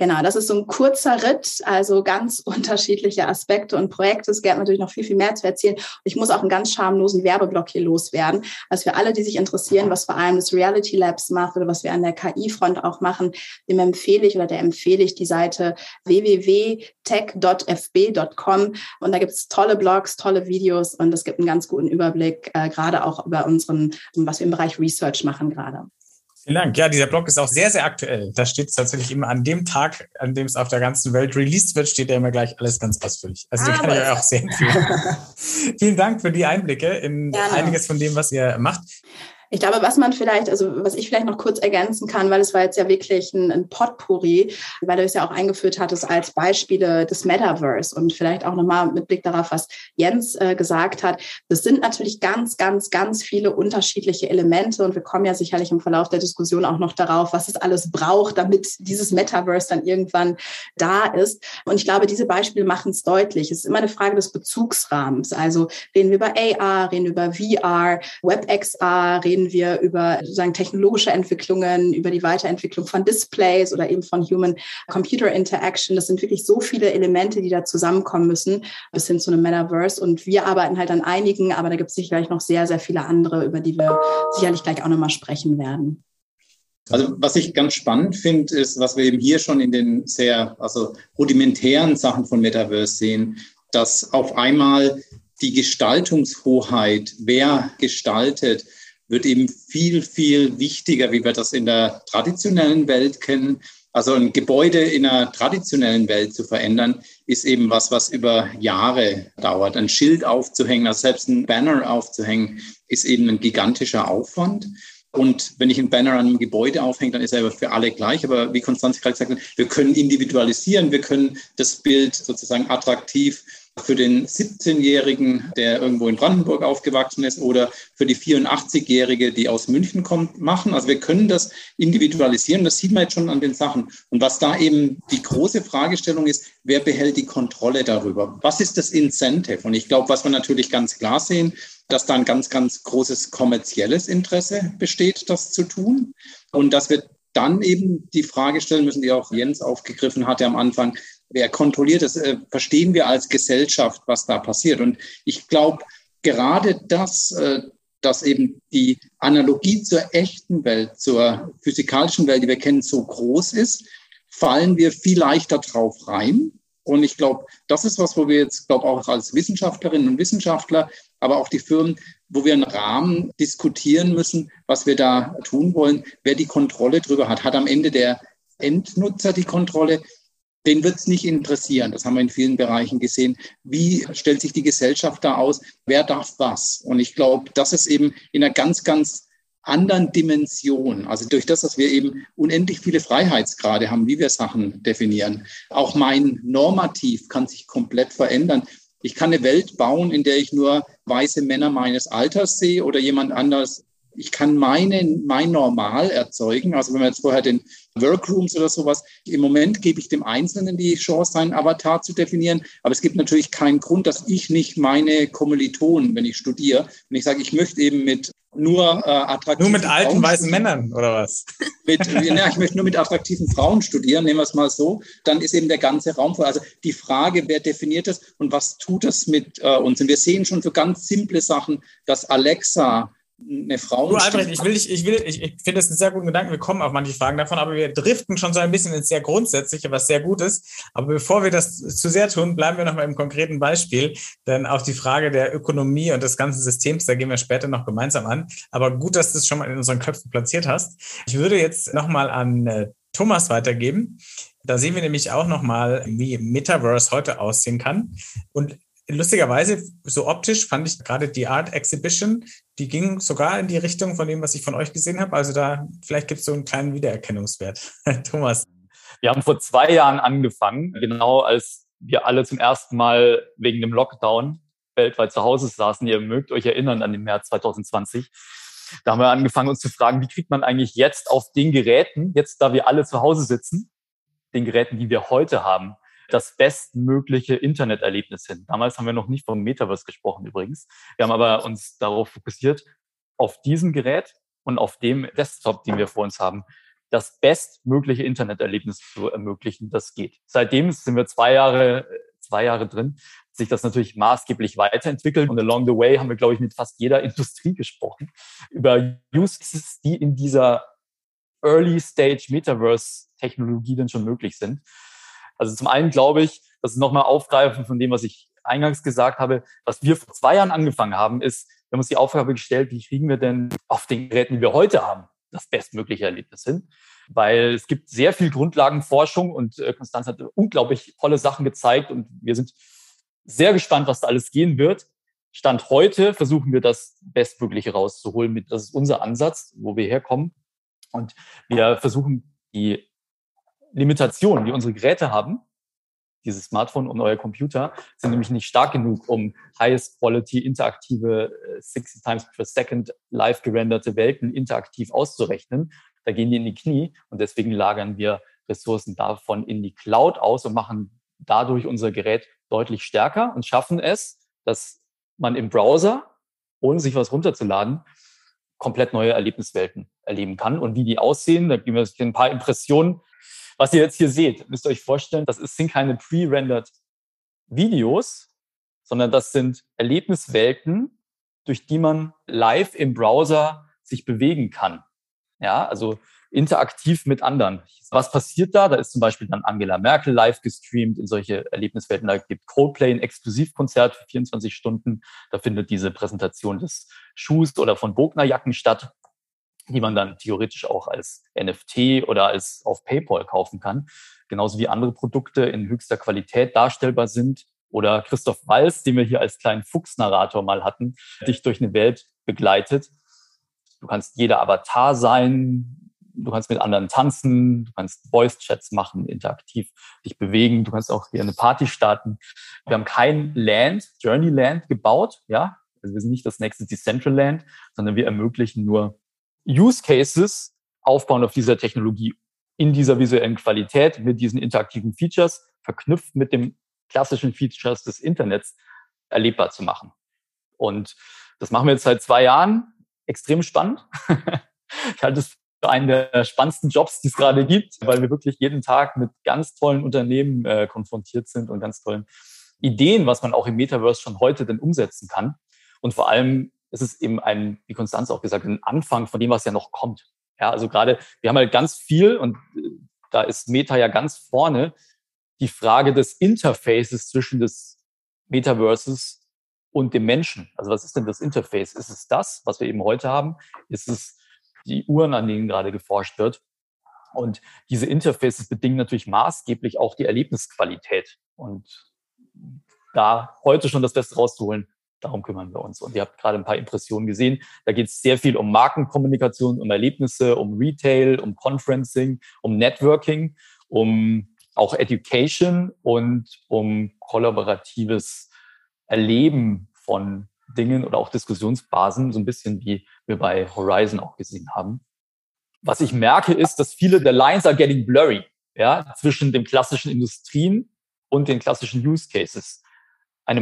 Genau, das ist so ein kurzer Ritt, also ganz unterschiedliche Aspekte und Projekte. Es gäbe natürlich noch viel, viel mehr zu erzählen. Ich muss auch einen ganz schamlosen Werbeblock hier loswerden. Also für alle, die sich interessieren, was vor allem das Reality Labs macht oder was wir an der KI-Front auch machen, dem empfehle ich oder der empfehle ich die Seite www.tech.fb.com und da gibt es tolle Blogs, tolle Videos und es gibt einen ganz guten Überblick, äh, gerade auch über unseren, was wir im Bereich Research machen gerade. Vielen Dank. Ja, dieser Blog ist auch sehr, sehr aktuell. Da steht es tatsächlich immer an dem Tag, an dem es auf der ganzen Welt released wird, steht da immer gleich alles ganz ausführlich. Also ah, den kann ich euch auch sehr empfehlen. Vielen Dank für die Einblicke in Gerne. einiges von dem, was ihr macht. Ich glaube, was man vielleicht, also was ich vielleicht noch kurz ergänzen kann, weil es war jetzt ja wirklich ein, ein Potpourri, weil du es ja auch eingeführt hattest als Beispiele des Metaverse und vielleicht auch nochmal mit Blick darauf, was Jens äh, gesagt hat. Das sind natürlich ganz, ganz, ganz viele unterschiedliche Elemente und wir kommen ja sicherlich im Verlauf der Diskussion auch noch darauf, was es alles braucht, damit dieses Metaverse dann irgendwann da ist. Und ich glaube, diese Beispiele machen es deutlich. Es ist immer eine Frage des Bezugsrahmens. Also reden wir über AR, reden wir über VR, WebXR, reden reden wir über sozusagen technologische Entwicklungen, über die Weiterentwicklung von Displays oder eben von Human-Computer Interaction. Das sind wirklich so viele Elemente, die da zusammenkommen müssen, bis hin zu einem Metaverse. Und wir arbeiten halt an einigen, aber da gibt es sicherlich noch sehr, sehr viele andere, über die wir sicherlich gleich auch nochmal sprechen werden. Also was ich ganz spannend finde, ist, was wir eben hier schon in den sehr also rudimentären Sachen von Metaverse sehen, dass auf einmal die Gestaltungshoheit, wer gestaltet, wird eben viel, viel wichtiger, wie wir das in der traditionellen Welt kennen. Also ein Gebäude in einer traditionellen Welt zu verändern, ist eben was, was über Jahre dauert. Ein Schild aufzuhängen, also selbst ein Banner aufzuhängen, ist eben ein gigantischer Aufwand. Und wenn ich einen Banner an einem Gebäude aufhänge, dann ist er für alle gleich. Aber wie Konstanze gerade gesagt hat, wir können individualisieren, wir können das Bild sozusagen attraktiv für den 17-Jährigen, der irgendwo in Brandenburg aufgewachsen ist, oder für die 84-Jährige, die aus München kommt, machen. Also wir können das individualisieren. Das sieht man jetzt schon an den Sachen. Und was da eben die große Fragestellung ist, wer behält die Kontrolle darüber? Was ist das Incentive? Und ich glaube, was wir natürlich ganz klar sehen, dass da ein ganz, ganz großes kommerzielles Interesse besteht, das zu tun. Und dass wir dann eben die Frage stellen müssen, die auch Jens aufgegriffen hatte am Anfang, wer kontrolliert das, äh, verstehen wir als Gesellschaft, was da passiert. Und ich glaube, gerade das, äh, dass eben die Analogie zur echten Welt, zur physikalischen Welt, die wir kennen, so groß ist, fallen wir viel leichter drauf rein. Und ich glaube, das ist was, wo wir jetzt, glaube auch als Wissenschaftlerinnen und Wissenschaftler, aber auch die Firmen, wo wir einen Rahmen diskutieren müssen, was wir da tun wollen, wer die Kontrolle drüber hat. Hat am Ende der Endnutzer die Kontrolle? Den wird es nicht interessieren. Das haben wir in vielen Bereichen gesehen. Wie stellt sich die Gesellschaft da aus? Wer darf was? Und ich glaube, das ist eben in einer ganz, ganz anderen Dimension. Also durch das, dass wir eben unendlich viele Freiheitsgrade haben, wie wir Sachen definieren. Auch mein Normativ kann sich komplett verändern. Ich kann eine Welt bauen, in der ich nur weiße Männer meines Alters sehe oder jemand anders. Ich kann meine, mein Normal erzeugen. Also wenn wir jetzt vorher den Workrooms oder sowas, im Moment gebe ich dem Einzelnen die Chance, seinen Avatar zu definieren. Aber es gibt natürlich keinen Grund, dass ich nicht meine Kommilitonen, wenn ich studiere, wenn ich sage, ich möchte eben mit nur äh, attraktiven Nur mit alten Frauen weißen Männern oder was? Mit, ja, ich möchte nur mit attraktiven Frauen studieren, nehmen wir es mal so. Dann ist eben der ganze Raum voll. Also die Frage, wer definiert das und was tut das mit äh, uns? Und wir sehen schon für ganz simple Sachen, dass Alexa eine Frau. Du, Albrecht, ich will dich, ich will, ich, ich finde das einen sehr guten Gedanken. Wir kommen auf manche Fragen davon, aber wir driften schon so ein bisschen ins sehr Grundsätzliche, was sehr gut ist. Aber bevor wir das zu sehr tun, bleiben wir nochmal im konkreten Beispiel. Denn auch die Frage der Ökonomie und des ganzen Systems, da gehen wir später noch gemeinsam an. Aber gut, dass du es schon mal in unseren Köpfen platziert hast. Ich würde jetzt nochmal an äh, Thomas weitergeben. Da sehen wir nämlich auch nochmal, wie Metaverse heute aussehen kann. Und lustigerweise, so optisch fand ich gerade die Art Exhibition, die ging sogar in die Richtung von dem, was ich von euch gesehen habe. Also da, vielleicht gibt es so einen kleinen Wiedererkennungswert. Thomas. Wir haben vor zwei Jahren angefangen, genau als wir alle zum ersten Mal wegen dem Lockdown weltweit zu Hause saßen. Ihr mögt euch erinnern an den März 2020. Da haben wir angefangen, uns zu fragen, wie kriegt man eigentlich jetzt auf den Geräten, jetzt da wir alle zu Hause sitzen, den Geräten, die wir heute haben, das bestmögliche Interneterlebnis hin. Damals haben wir noch nicht vom Metaverse gesprochen übrigens. Wir haben aber uns darauf fokussiert, auf diesem Gerät und auf dem Desktop, den wir vor uns haben, das bestmögliche Interneterlebnis zu ermöglichen, das geht. Seitdem sind wir zwei Jahre, zwei Jahre drin, sich das natürlich maßgeblich weiterentwickelt. Und along the way haben wir, glaube ich, mit fast jeder Industrie gesprochen über Use Cases, die in dieser Early Stage Metaverse Technologie denn schon möglich sind. Also zum einen glaube ich, das ist nochmal aufgreifen von dem, was ich eingangs gesagt habe, was wir vor zwei Jahren angefangen haben, ist, wir haben uns die Aufgabe gestellt, wie kriegen wir denn auf den Geräten, die wir heute haben, das bestmögliche Erlebnis hin? Weil es gibt sehr viel Grundlagenforschung und äh, Konstanz hat unglaublich tolle Sachen gezeigt und wir sind sehr gespannt, was da alles gehen wird. Stand heute versuchen wir das Bestmögliche rauszuholen. Das ist unser Ansatz, wo wir herkommen. Und wir versuchen die Limitationen, die unsere Geräte haben, dieses Smartphone und euer Computer, sind nämlich nicht stark genug, um highest quality, interaktive, 60 äh, times per second live gerenderte Welten interaktiv auszurechnen. Da gehen die in die Knie und deswegen lagern wir Ressourcen davon in die Cloud aus und machen dadurch unser Gerät deutlich stärker und schaffen es, dass man im Browser, ohne sich was runterzuladen, komplett neue Erlebniswelten erleben kann. Und wie die aussehen, da geben wir ein paar Impressionen was ihr jetzt hier seht, müsst ihr euch vorstellen, das sind keine pre-rendered Videos, sondern das sind Erlebniswelten, durch die man live im Browser sich bewegen kann. Ja, also interaktiv mit anderen. Was passiert da? Da ist zum Beispiel dann Angela Merkel live gestreamt in solche Erlebniswelten. Da gibt Coldplay ein Exklusivkonzert für 24 Stunden. Da findet diese Präsentation des Schuhs oder von Bognerjacken statt die man dann theoretisch auch als NFT oder als auf PayPal kaufen kann. Genauso wie andere Produkte in höchster Qualität darstellbar sind. Oder Christoph Walz, den wir hier als kleinen Fuchsnarrator mal hatten, dich durch eine Welt begleitet. Du kannst jeder Avatar sein, du kannst mit anderen tanzen, du kannst Voice-Chats machen, interaktiv dich bewegen, du kannst auch hier eine Party starten. Wir haben kein Land, Journeyland gebaut, ja. Also wir sind nicht das nächste Decentraland, sondern wir ermöglichen nur Use Cases aufbauen auf dieser Technologie in dieser visuellen Qualität mit diesen interaktiven Features verknüpft mit dem klassischen Features des Internets erlebbar zu machen. Und das machen wir jetzt seit zwei Jahren. Extrem spannend. ich halte es für einen der spannendsten Jobs, die es gerade gibt, weil wir wirklich jeden Tag mit ganz tollen Unternehmen äh, konfrontiert sind und ganz tollen Ideen, was man auch im Metaverse schon heute denn umsetzen kann. Und vor allem es ist eben ein, wie Konstanz auch gesagt, ein Anfang von dem, was ja noch kommt. Ja, also gerade, wir haben halt ganz viel und äh, da ist Meta ja ganz vorne, die Frage des Interfaces zwischen des Metaverses und dem Menschen. Also was ist denn das Interface? Ist es das, was wir eben heute haben? Ist es die Uhren, an denen gerade geforscht wird? Und diese Interfaces bedingen natürlich maßgeblich auch die Erlebnisqualität. Und da heute schon das Beste rauszuholen, darum kümmern wir uns. Und ihr habt gerade ein paar Impressionen gesehen. Da geht es sehr viel um Markenkommunikation, um Erlebnisse, um Retail, um Conferencing, um Networking, um auch Education und um kollaboratives Erleben von Dingen oder auch Diskussionsbasen, so ein bisschen wie wir bei Horizon auch gesehen haben. Was ich merke, ist, dass viele der Lines are getting blurry, ja, zwischen den klassischen Industrien und den klassischen Use Cases. Eine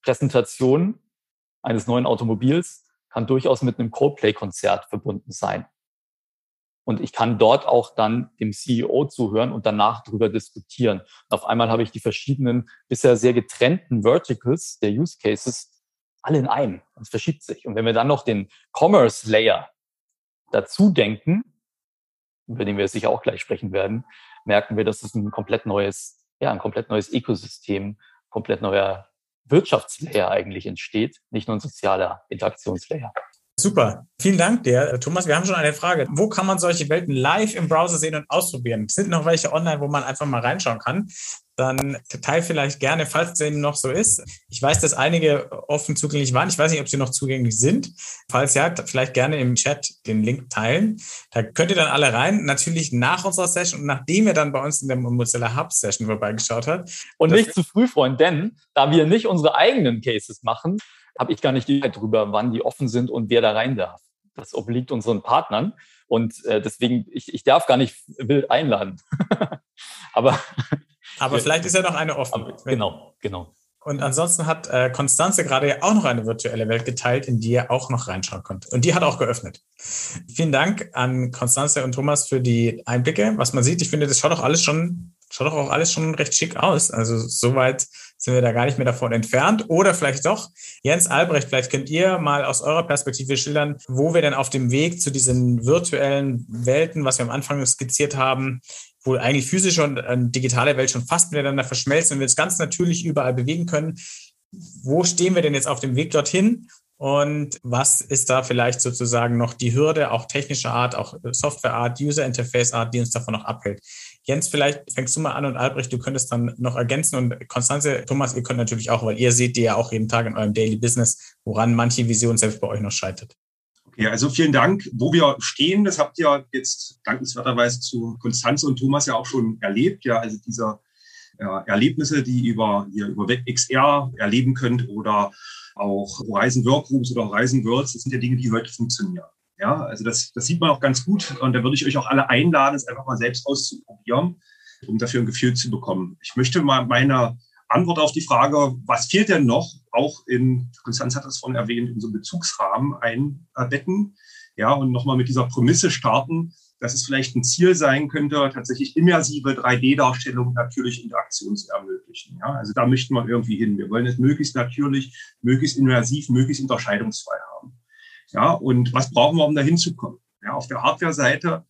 Markenpräsentation eines neuen Automobils kann durchaus mit einem Coldplay-Konzert verbunden sein. Und ich kann dort auch dann dem CEO zuhören und danach darüber diskutieren. Und auf einmal habe ich die verschiedenen bisher sehr getrennten Verticals der Use Cases alle in einem. Es verschiebt sich. Und wenn wir dann noch den Commerce Layer dazu denken, über den wir sicher auch gleich sprechen werden, merken wir, dass es ein komplett neues, ja, ein komplett neues Ökosystem, komplett neuer Wirtschaftslayer eigentlich entsteht, nicht nur ein sozialer Interaktionslayer. Super. Vielen Dank dir, Thomas. Wir haben schon eine Frage. Wo kann man solche Welten live im Browser sehen und ausprobieren? Sind noch welche online, wo man einfach mal reinschauen kann? Dann teil vielleicht gerne, falls es dem noch so ist. Ich weiß, dass einige offen zugänglich waren. Ich weiß nicht, ob sie noch zugänglich sind. Falls ja, vielleicht gerne im Chat den Link teilen. Da könnt ihr dann alle rein. Natürlich nach unserer Session und nachdem ihr dann bei uns in der Mozilla Hub Session vorbeigeschaut habt. Und nicht zu früh freuen, denn da wir nicht unsere eigenen Cases machen, habe ich gar nicht die Zeit drüber, wann die offen sind und wer da rein darf. Das obliegt unseren Partnern. Und äh, deswegen, ich, ich darf gar nicht wild einladen. aber aber vielleicht ist ja noch eine offen. Aber, genau, genau. Und ansonsten hat äh, Konstanze gerade ja auch noch eine virtuelle Welt geteilt, in die ihr auch noch reinschauen könnt. Und die hat auch geöffnet. Vielen Dank an Konstanze und Thomas für die Einblicke. Was man sieht, ich finde, das schaut doch alles schon schaut doch auch alles schon recht schick aus. Also soweit sind wir da gar nicht mehr davon entfernt. Oder vielleicht doch, Jens Albrecht, vielleicht könnt ihr mal aus eurer Perspektive schildern, wo wir denn auf dem Weg zu diesen virtuellen Welten, was wir am Anfang skizziert haben, wo eigentlich physische und digitale Welt schon fast miteinander verschmelzen und wir es ganz natürlich überall bewegen können. Wo stehen wir denn jetzt auf dem Weg dorthin? Und was ist da vielleicht sozusagen noch die Hürde, auch technischer Art, auch Softwareart, User Interface Art, die uns davon noch abhält? Jens, vielleicht fängst du mal an und Albrecht, du könntest dann noch ergänzen und Konstanze, Thomas, ihr könnt natürlich auch, weil ihr seht die ja auch jeden Tag in eurem Daily Business, woran manche Vision selbst bei euch noch scheitert. Okay, also vielen Dank. Wo wir stehen, das habt ihr jetzt dankenswerterweise zu Konstanze und Thomas ja auch schon erlebt. Ja, also diese ja, Erlebnisse, die über, ihr über WebXR erleben könnt oder auch Horizon Workrooms oder Horizon Worlds, das sind ja Dinge, die heute funktionieren. Ja, also das, das sieht man auch ganz gut und da würde ich euch auch alle einladen, es einfach mal selbst auszuprobieren, um dafür ein Gefühl zu bekommen. Ich möchte mal meine Antwort auf die Frage, was fehlt denn noch, auch in, Konstanz hat das vorhin erwähnt, in so einem Bezugsrahmen einbetten. Ja, und nochmal mit dieser Prämisse starten, dass es vielleicht ein Ziel sein könnte, tatsächlich immersive 3D-Darstellung natürlich Interaktion zu ermöglichen. Ja, also da möchten wir irgendwie hin. Wir wollen es möglichst natürlich, möglichst immersiv, möglichst unterscheidungsfrei haben. Ja, und was brauchen wir, um da hinzukommen? Ja, auf der Hardware-Seite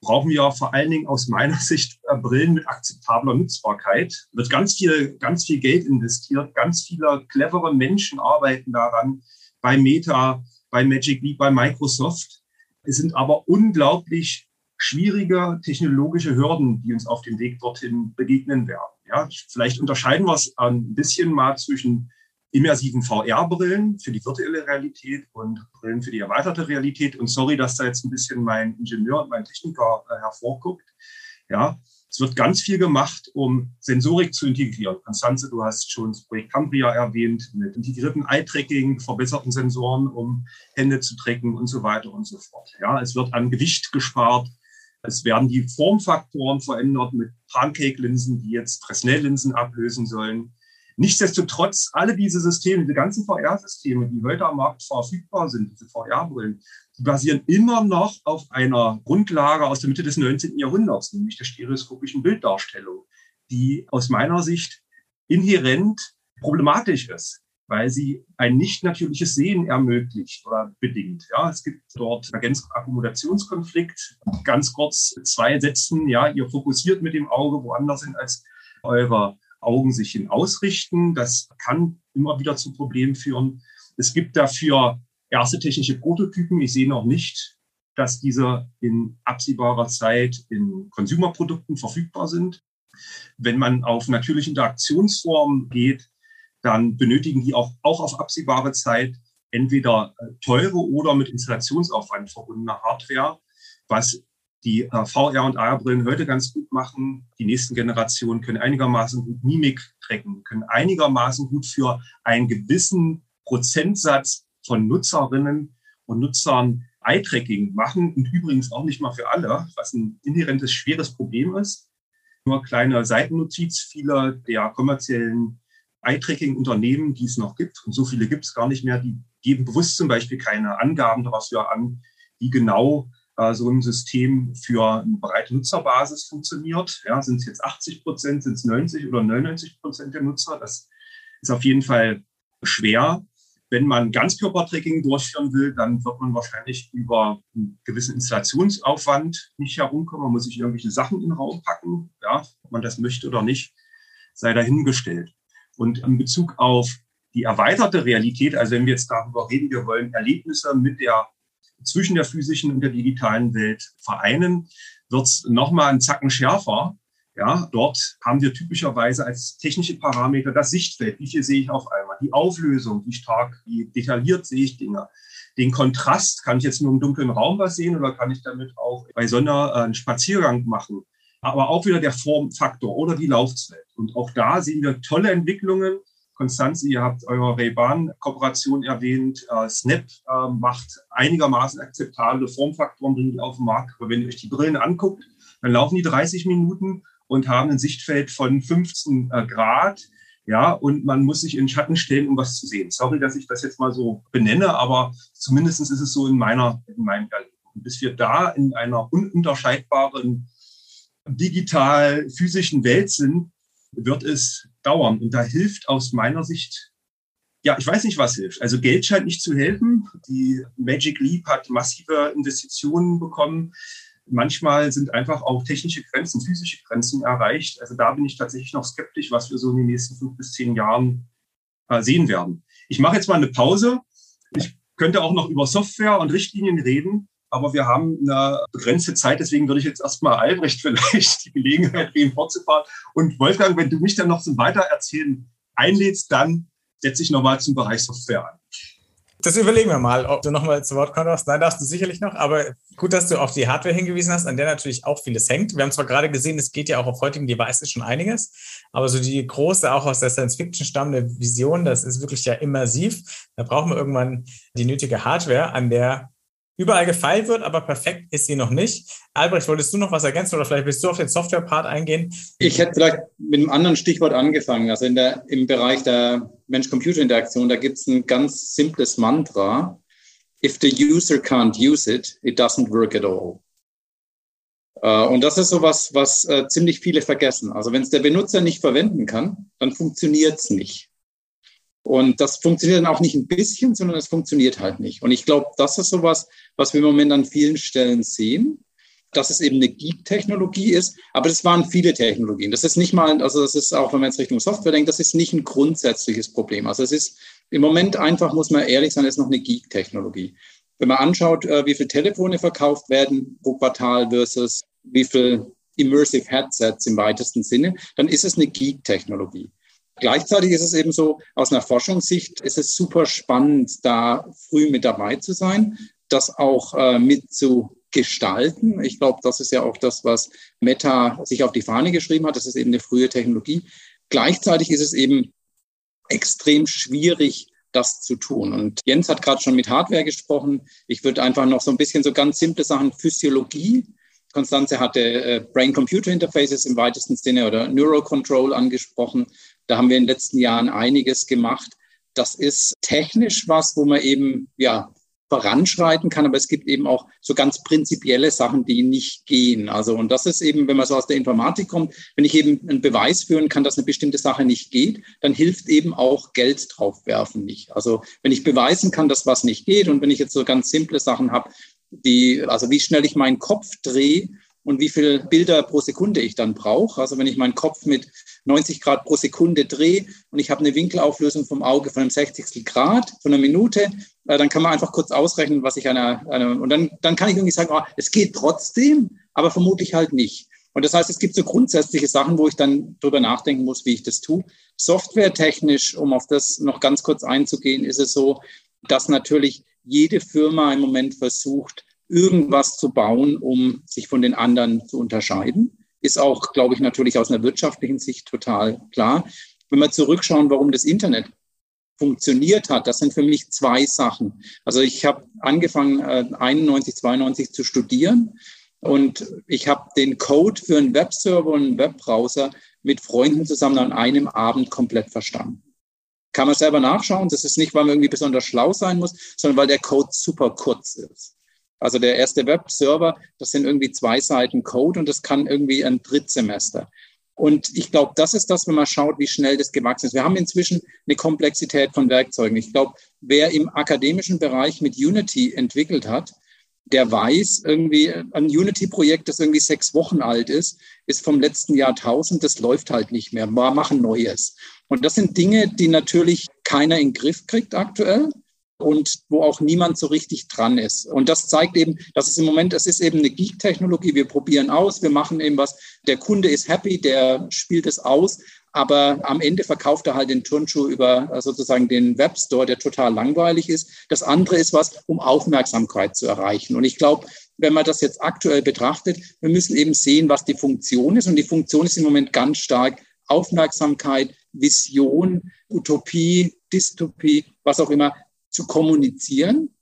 brauchen wir vor allen Dingen aus meiner Sicht äh, Brillen mit akzeptabler Nutzbarkeit. Wird ganz viel, ganz viel Geld investiert. Ganz viele clevere Menschen arbeiten daran bei Meta, bei Magic Leap, bei Microsoft. Es sind aber unglaublich schwierige technologische Hürden, die uns auf dem Weg dorthin begegnen werden. Ja, vielleicht unterscheiden wir es ein bisschen mal zwischen immersiven VR-Brillen für die virtuelle Realität und Brillen für die erweiterte Realität. Und sorry, dass da jetzt ein bisschen mein Ingenieur und mein Techniker äh, hervorguckt. Ja, es wird ganz viel gemacht, um Sensorik zu integrieren. Konstanze, du hast schon das Projekt Cambria erwähnt, mit integriertem Eye-Tracking, verbesserten Sensoren, um Hände zu tracken und so weiter und so fort. Ja, es wird an Gewicht gespart. Es werden die Formfaktoren verändert mit Pancake-Linsen, die jetzt Fresnel-Linsen ablösen sollen. Nichtsdestotrotz, alle diese Systeme, diese ganzen VR-Systeme, die heute am Markt verfügbar sind, diese VR-Brillen, die basieren immer noch auf einer Grundlage aus der Mitte des 19. Jahrhunderts, nämlich der stereoskopischen Bilddarstellung, die aus meiner Sicht inhärent problematisch ist, weil sie ein nicht natürliches Sehen ermöglicht oder bedingt. Ja, es gibt dort Agenz-Akkommodationskonflikt. Ganz kurz zwei Sätzen. Ja, ihr fokussiert mit dem Auge woanders hin, als eure Augen sich hin ausrichten. Das kann immer wieder zu Problemen führen. Es gibt dafür erste technische Prototypen. Ich sehe noch nicht, dass diese in absehbarer Zeit in Consumerprodukten verfügbar sind. Wenn man auf natürliche Interaktionsformen geht, dann benötigen die auch, auch auf absehbare Zeit entweder äh, teure oder mit Installationsaufwand verbundene Hardware, was die äh, VR- und AR-Brillen heute ganz gut machen. Die nächsten Generationen können einigermaßen gut Mimik tracken, können einigermaßen gut für einen gewissen Prozentsatz von Nutzerinnen und Nutzern Eye-Tracking machen und übrigens auch nicht mal für alle, was ein inhärentes schweres Problem ist. Nur kleine Seitennotiz, viele der kommerziellen Eye-Tracking-Unternehmen, die es noch gibt, und so viele gibt es gar nicht mehr, die geben bewusst zum Beispiel keine Angaben dafür an, wie genau äh, so ein System für eine breite Nutzerbasis funktioniert. Ja, sind es jetzt 80 Prozent, sind es 90 oder 99 Prozent der Nutzer? Das ist auf jeden Fall schwer. Wenn man Ganzkörpertracking durchführen will, dann wird man wahrscheinlich über einen gewissen Installationsaufwand nicht herumkommen. Man muss sich irgendwelche Sachen in den Raum packen. Ja, ob man das möchte oder nicht, sei dahingestellt. Und in Bezug auf die erweiterte Realität, also wenn wir jetzt darüber reden, wir wollen Erlebnisse mit der zwischen der physischen und der digitalen Welt vereinen, wird es nochmal einen Zacken schärfer. Ja, dort haben wir typischerweise als technische Parameter das Sichtfeld. Wie viel sehe ich auf einmal? Die Auflösung, wie stark, wie detailliert sehe ich Dinge? Den Kontrast, kann ich jetzt nur im dunklen Raum was sehen oder kann ich damit auch bei Sonne äh, einen Spaziergang machen? Aber auch wieder der Formfaktor oder die Laufzeit. Und auch da sehen wir tolle Entwicklungen. Konstanze, ihr habt eure Ray-Ban-Kooperation erwähnt. Äh, Snap äh, macht einigermaßen akzeptable Formfaktoren, bringen die auf den Markt. Aber wenn ihr euch die Brillen anguckt, dann laufen die 30 Minuten und haben ein Sichtfeld von 15 äh, Grad. Ja, und man muss sich in Schatten stellen, um was zu sehen. Sorry, dass ich das jetzt mal so benenne, aber zumindest ist es so in meiner, in meinem Erleben. Bis wir da in einer ununterscheidbaren digital-physischen Welt sind, wird es dauern. Und da hilft aus meiner Sicht, ja, ich weiß nicht, was hilft. Also Geld scheint nicht zu helfen. Die Magic Leap hat massive Investitionen bekommen manchmal sind einfach auch technische Grenzen, physische Grenzen erreicht. Also da bin ich tatsächlich noch skeptisch, was wir so in den nächsten fünf bis zehn Jahren äh, sehen werden. Ich mache jetzt mal eine Pause. Ich könnte auch noch über Software und Richtlinien reden, aber wir haben eine begrenzte Zeit, deswegen würde ich jetzt erstmal Albrecht vielleicht die Gelegenheit geben, fortzufahren. Und Wolfgang, wenn du mich dann noch zum Weitererzählen einlädst, dann setze ich nochmal zum Bereich Software an. Das überlegen wir mal, ob du nochmal zu Wort kommst. Nein, darfst du sicherlich noch. Aber gut, dass du auf die Hardware hingewiesen hast, an der natürlich auch vieles hängt. Wir haben zwar gerade gesehen, es geht ja auch auf heutigen Devices schon einiges, aber so die große, auch aus der Science-Fiction stammende Vision, das ist wirklich ja immersiv. Da brauchen wir irgendwann die nötige Hardware, an der überall gefeilt wird, aber perfekt ist sie noch nicht. Albrecht, wolltest du noch was ergänzen oder vielleicht willst du auf den Software-Part eingehen? Ich hätte vielleicht mit einem anderen Stichwort angefangen. Also in der, im Bereich der Mensch-Computer-Interaktion, da gibt es ein ganz simples Mantra. If the user can't use it, it doesn't work at all. Uh, und das ist so was, was uh, ziemlich viele vergessen. Also wenn es der Benutzer nicht verwenden kann, dann funktioniert es nicht. Und das funktioniert dann auch nicht ein bisschen, sondern es funktioniert halt nicht. Und ich glaube, das ist sowas, was wir im Moment an vielen Stellen sehen, dass es eben eine Geek-Technologie ist. Aber das waren viele Technologien. Das ist nicht mal, also das ist auch, wenn man jetzt Richtung Software denkt, das ist nicht ein grundsätzliches Problem. Also es ist im Moment einfach, muss man ehrlich sein, es ist noch eine Geek-Technologie. Wenn man anschaut, äh, wie viele Telefone verkauft werden pro Quartal versus wie viel Immersive Headsets im weitesten Sinne, dann ist es eine Geek-Technologie. Gleichzeitig ist es eben so, aus einer Forschungssicht ist es super spannend, da früh mit dabei zu sein, das auch äh, mit zu gestalten. Ich glaube, das ist ja auch das, was Meta sich auf die Fahne geschrieben hat. Das ist eben eine frühe Technologie. Gleichzeitig ist es eben extrem schwierig, das zu tun. Und Jens hat gerade schon mit Hardware gesprochen. Ich würde einfach noch so ein bisschen so ganz simple Sachen, Physiologie. Konstanze hatte äh, Brain-Computer-Interfaces im weitesten Sinne oder Neurocontrol angesprochen. Da haben wir in den letzten Jahren einiges gemacht. Das ist technisch was, wo man eben ja voranschreiten kann, aber es gibt eben auch so ganz prinzipielle Sachen, die nicht gehen. Also, und das ist eben, wenn man so aus der Informatik kommt, wenn ich eben einen Beweis führen kann, dass eine bestimmte Sache nicht geht, dann hilft eben auch Geld draufwerfen nicht. Also, wenn ich beweisen kann, dass was nicht geht und wenn ich jetzt so ganz simple Sachen habe, die, also wie schnell ich meinen Kopf drehe, und wie viele Bilder pro Sekunde ich dann brauche. Also wenn ich meinen Kopf mit 90 Grad pro Sekunde drehe und ich habe eine Winkelauflösung vom Auge von einem 60. Grad von einer Minute, äh, dann kann man einfach kurz ausrechnen, was ich einer, einer und dann, dann kann ich irgendwie sagen, oh, es geht trotzdem, aber vermutlich halt nicht. Und das heißt, es gibt so grundsätzliche Sachen, wo ich dann drüber nachdenken muss, wie ich das tue. Softwaretechnisch, um auf das noch ganz kurz einzugehen, ist es so, dass natürlich jede Firma im Moment versucht, irgendwas zu bauen, um sich von den anderen zu unterscheiden. Ist auch, glaube ich, natürlich aus einer wirtschaftlichen Sicht total klar. Wenn wir zurückschauen, warum das Internet funktioniert hat, das sind für mich zwei Sachen. Also ich habe angefangen, äh, 91, 92 zu studieren und ich habe den Code für einen Webserver und einen Webbrowser mit Freunden zusammen an einem Abend komplett verstanden. Kann man selber nachschauen. Das ist nicht, weil man irgendwie besonders schlau sein muss, sondern weil der Code super kurz ist. Also der erste Webserver, das sind irgendwie zwei Seiten Code und das kann irgendwie ein Drittsemester. Und ich glaube, das ist das, wenn man schaut, wie schnell das gewachsen ist. Wir haben inzwischen eine Komplexität von Werkzeugen. Ich glaube, wer im akademischen Bereich mit Unity entwickelt hat, der weiß irgendwie, ein Unity-Projekt, das irgendwie sechs Wochen alt ist, ist vom letzten Jahrtausend, das läuft halt nicht mehr. Wir machen Neues. Und das sind Dinge, die natürlich keiner in den Griff kriegt aktuell und wo auch niemand so richtig dran ist. Und das zeigt eben, dass es im Moment, es ist eben eine Geek-Technologie. Wir probieren aus, wir machen eben was. Der Kunde ist happy, der spielt es aus. Aber am Ende verkauft er halt den Turnschuh über äh, sozusagen den Webstore, der total langweilig ist. Das andere ist was, um Aufmerksamkeit zu erreichen. Und ich glaube, wenn man das jetzt aktuell betrachtet, wir müssen eben sehen, was die Funktion ist. Und die Funktion ist im Moment ganz stark Aufmerksamkeit, Vision, Utopie, Dystopie, was auch immer zu kommunizieren.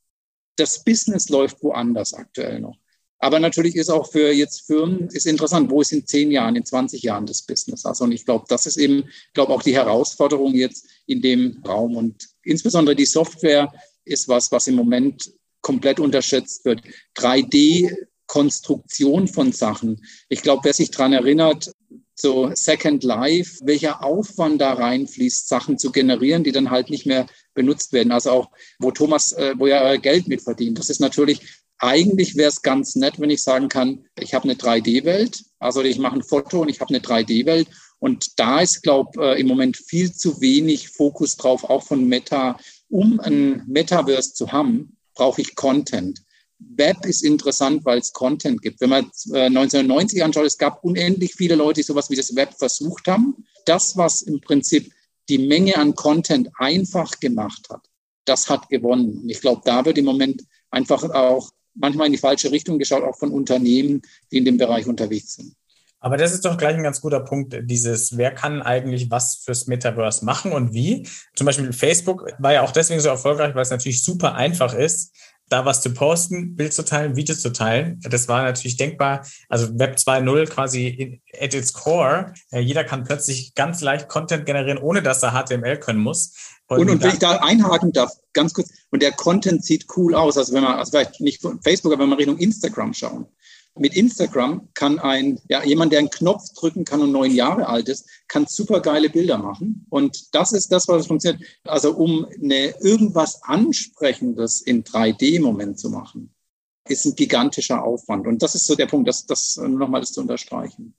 Das Business läuft woanders aktuell noch. Aber natürlich ist auch für jetzt Firmen ist interessant, wo ist in zehn Jahren, in 20 Jahren das Business? Also und ich glaube, das ist eben, glaube auch die Herausforderung jetzt in dem Raum und insbesondere die Software ist was, was im Moment komplett unterschätzt wird. 3D Konstruktion von Sachen. Ich glaube, wer sich dran erinnert, so Second Life, welcher Aufwand da reinfließt, Sachen zu generieren, die dann halt nicht mehr benutzt werden. Also auch, wo Thomas, äh, wo er Geld mit verdient. Das ist natürlich, eigentlich wäre es ganz nett, wenn ich sagen kann, ich habe eine 3D-Welt, also ich mache ein Foto und ich habe eine 3D-Welt. Und da ist, glaube äh, im Moment viel zu wenig Fokus drauf, auch von Meta. Um ein Metaverse zu haben, brauche ich Content. Web ist interessant, weil es Content gibt. Wenn man äh, 1990 anschaut, es gab unendlich viele Leute, die sowas wie das Web versucht haben. Das, was im Prinzip die Menge an Content einfach gemacht hat, das hat gewonnen. Und ich glaube, da wird im Moment einfach auch manchmal in die falsche Richtung geschaut, auch von Unternehmen, die in dem Bereich unterwegs sind. Aber das ist doch gleich ein ganz guter Punkt, dieses, wer kann eigentlich was fürs Metaverse machen und wie? Zum Beispiel Facebook war ja auch deswegen so erfolgreich, weil es natürlich super einfach ist, da was zu posten, Bild zu teilen, Video zu teilen. Das war natürlich denkbar. Also Web 2.0 quasi in, at its core. Jeder kann plötzlich ganz leicht Content generieren, ohne dass er HTML können muss. Und, und, und wenn ich da einhaken darf, ganz kurz, und der Content sieht cool aus, also wenn man, also vielleicht nicht Facebook, aber wenn man Richtung Instagram schauen. Mit Instagram kann ein, ja, jemand, der einen Knopf drücken kann und neun Jahre alt ist, kann super geile Bilder machen. Und das ist das, was funktioniert. Also um eine, irgendwas Ansprechendes in 3D im Moment zu machen, ist ein gigantischer Aufwand. Und das ist so der Punkt, das, das nochmal zu unterstreichen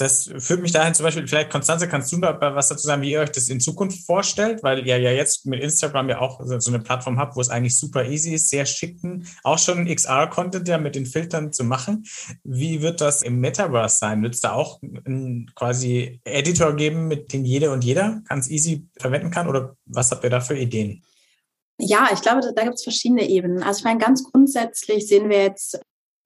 das führt mich dahin, zum Beispiel, vielleicht, Konstanze, kannst du da was dazu sagen, wie ihr euch das in Zukunft vorstellt? Weil ihr ja jetzt mit Instagram ja auch so eine Plattform habt, wo es eigentlich super easy ist, sehr schicken, auch schon XR-Content ja mit den Filtern zu machen. Wie wird das im Metaverse sein? Wird es da auch einen quasi Editor geben, mit dem jede und jeder ganz easy verwenden kann? Oder was habt ihr da für Ideen? Ja, ich glaube, da gibt es verschiedene Ebenen. Also ich meine, ganz grundsätzlich sehen wir jetzt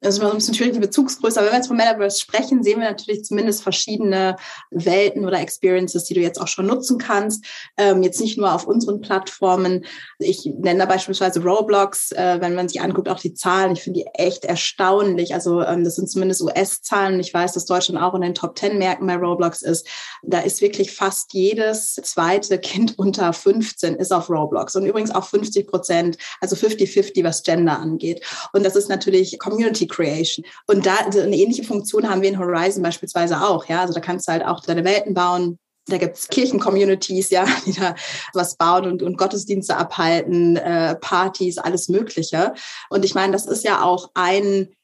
also man muss natürlich die Bezugsgröße, aber wenn wir jetzt vom Metaverse sprechen, sehen wir natürlich zumindest verschiedene Welten oder Experiences, die du jetzt auch schon nutzen kannst. Ähm, jetzt nicht nur auf unseren Plattformen. Ich nenne da beispielsweise Roblox, äh, wenn man sich anguckt, auch die Zahlen. Ich finde die echt erstaunlich. Also ähm, das sind zumindest US-Zahlen. Ich weiß, dass Deutschland auch in den Top 10 Märkten bei Roblox ist. Da ist wirklich fast jedes zweite Kind unter 15 ist auf Roblox und übrigens auch 50 Prozent, also 50-50, was Gender angeht. Und das ist natürlich Community Creation. Und da eine ähnliche Funktion haben wir in Horizon beispielsweise auch. Ja, also da kannst du halt auch deine Welten bauen. Da gibt's Kirchen-Communities, ja, die da was bauen und, und Gottesdienste abhalten, äh, Partys, alles Mögliche. Und ich meine, das ist ja auch ein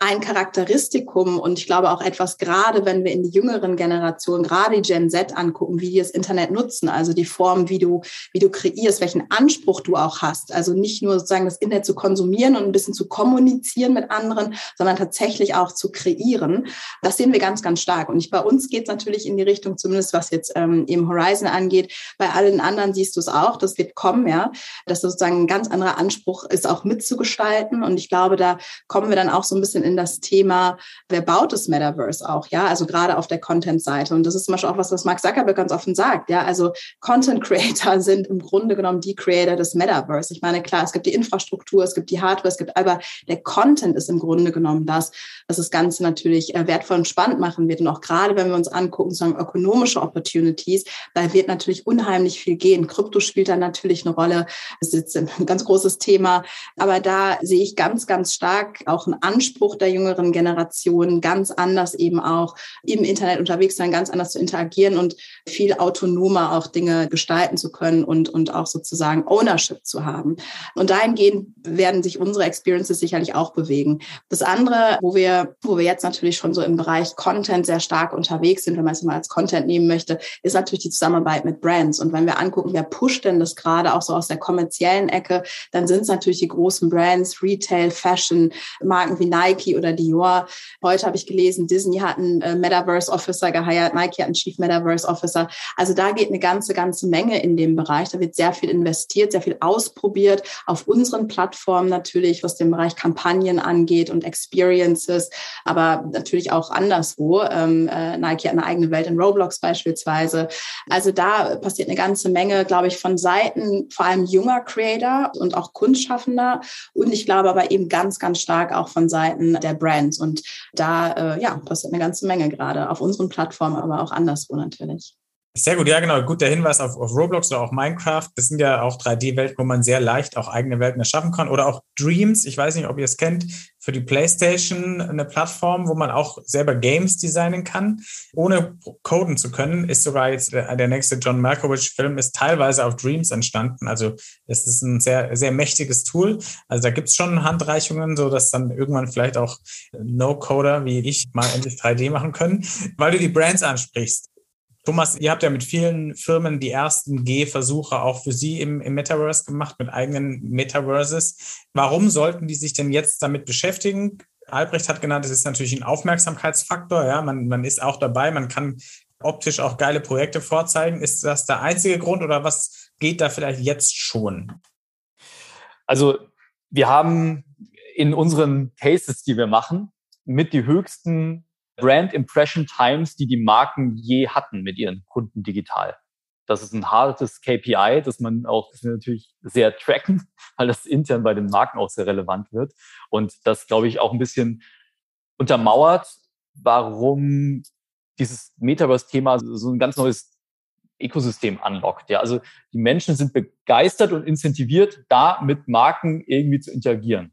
ein Charakteristikum und ich glaube auch etwas, gerade wenn wir in die jüngeren Generationen, gerade die Gen Z angucken, wie die das Internet nutzen, also die Form, wie du, wie du kreierst, welchen Anspruch du auch hast. Also nicht nur sozusagen das Internet zu konsumieren und ein bisschen zu kommunizieren mit anderen, sondern tatsächlich auch zu kreieren. Das sehen wir ganz, ganz stark. Und ich, bei uns geht es natürlich in die Richtung, zumindest was jetzt ähm, eben Horizon angeht. Bei allen anderen siehst du es auch, das wird kommen, ja, dass sozusagen ein ganz anderer Anspruch ist, auch mitzugestalten. Und ich glaube, da kommen wir dann auch so ein bisschen in das Thema, wer baut das Metaverse auch, ja, also gerade auf der Content-Seite. Und das ist zum Beispiel auch was, was Mark Zuckerberg ganz offen sagt, ja, also Content-Creator sind im Grunde genommen die Creator des Metaverse. Ich meine, klar, es gibt die Infrastruktur, es gibt die Hardware, es gibt, aber der Content ist im Grunde genommen das, was das Ganze natürlich äh, wertvoll und spannend machen wird. Und auch gerade, wenn wir uns angucken, sagen ökonomische Opportunities, da wird natürlich unheimlich viel gehen. Krypto spielt da natürlich eine Rolle. Das ist ein ganz großes Thema. Aber da sehe ich ganz, ganz stark auch einen Anspruch der jüngeren Generation, ganz anders eben auch im Internet unterwegs sein, ganz anders zu interagieren und viel autonomer auch Dinge gestalten zu können und, und auch sozusagen Ownership zu haben. Und dahingehend werden sich unsere Experiences sicherlich auch bewegen. Das andere, wo wir, wo wir jetzt natürlich schon so im Bereich Content sehr stark unterwegs sind, wenn man es mal als Content nehmen möchte, ist natürlich die Zusammenarbeit mit Brands. Und wenn wir angucken, wer pusht denn das gerade auch so aus der kommerziellen Ecke, dann sind es natürlich die großen Brands, Retail, Fashion, Marken wie Nike oder Dior. Heute habe ich gelesen, Disney hat einen äh, Metaverse Officer geheiert, Nike hat einen Chief Metaverse Officer. Also da geht eine ganze, ganze Menge in dem Bereich. Da wird sehr viel investiert, sehr viel ausprobiert auf unseren Plattformen natürlich, was den Bereich Kampagnen angeht und Experiences, aber natürlich auch anderswo. Ähm, äh, Nike hat eine eigene Welt in Roblox beispielsweise. Also da passiert eine ganze Menge, glaube ich, von Seiten vor allem junger Creator und auch Kunstschaffender und ich glaube aber eben ganz, ganz stark auch von Seiten der Brands. Und da äh, ja, passiert eine ganze Menge gerade auf unseren Plattformen, aber auch anderswo natürlich. Sehr gut, ja genau. Guter Hinweis auf, auf Roblox oder auch Minecraft. Das sind ja auch 3D-Welten, wo man sehr leicht auch eigene Welten erschaffen kann. Oder auch Dreams, ich weiß nicht, ob ihr es kennt, für die PlayStation eine Plattform, wo man auch selber Games designen kann, ohne coden zu können. Ist sogar jetzt der, nächste John Malkovich-Film ist teilweise auf Dreams entstanden. Also es ist ein sehr, sehr mächtiges Tool. Also da gibt es schon Handreichungen, so dass dann irgendwann vielleicht auch No-Coder wie ich mal endlich 3D machen können, weil du die Brands ansprichst. Thomas, ihr habt ja mit vielen Firmen die ersten Gehversuche auch für Sie im, im Metaverse gemacht, mit eigenen Metaverses. Warum sollten die sich denn jetzt damit beschäftigen? Albrecht hat genannt, es ist natürlich ein Aufmerksamkeitsfaktor. Ja, man, man ist auch dabei, man kann optisch auch geile Projekte vorzeigen. Ist das der einzige Grund oder was geht da vielleicht jetzt schon? Also wir haben in unseren Cases, die wir machen, mit die höchsten Brand Impression Times, die die Marken je hatten mit ihren Kunden digital. Das ist ein hartes KPI, das man auch das natürlich sehr tracken, weil das intern bei den Marken auch sehr relevant wird. Und das, glaube ich, auch ein bisschen untermauert, warum dieses Metaverse-Thema so ein ganz neues Ökosystem anlockt. Ja, also die Menschen sind begeistert und incentiviert, da mit Marken irgendwie zu interagieren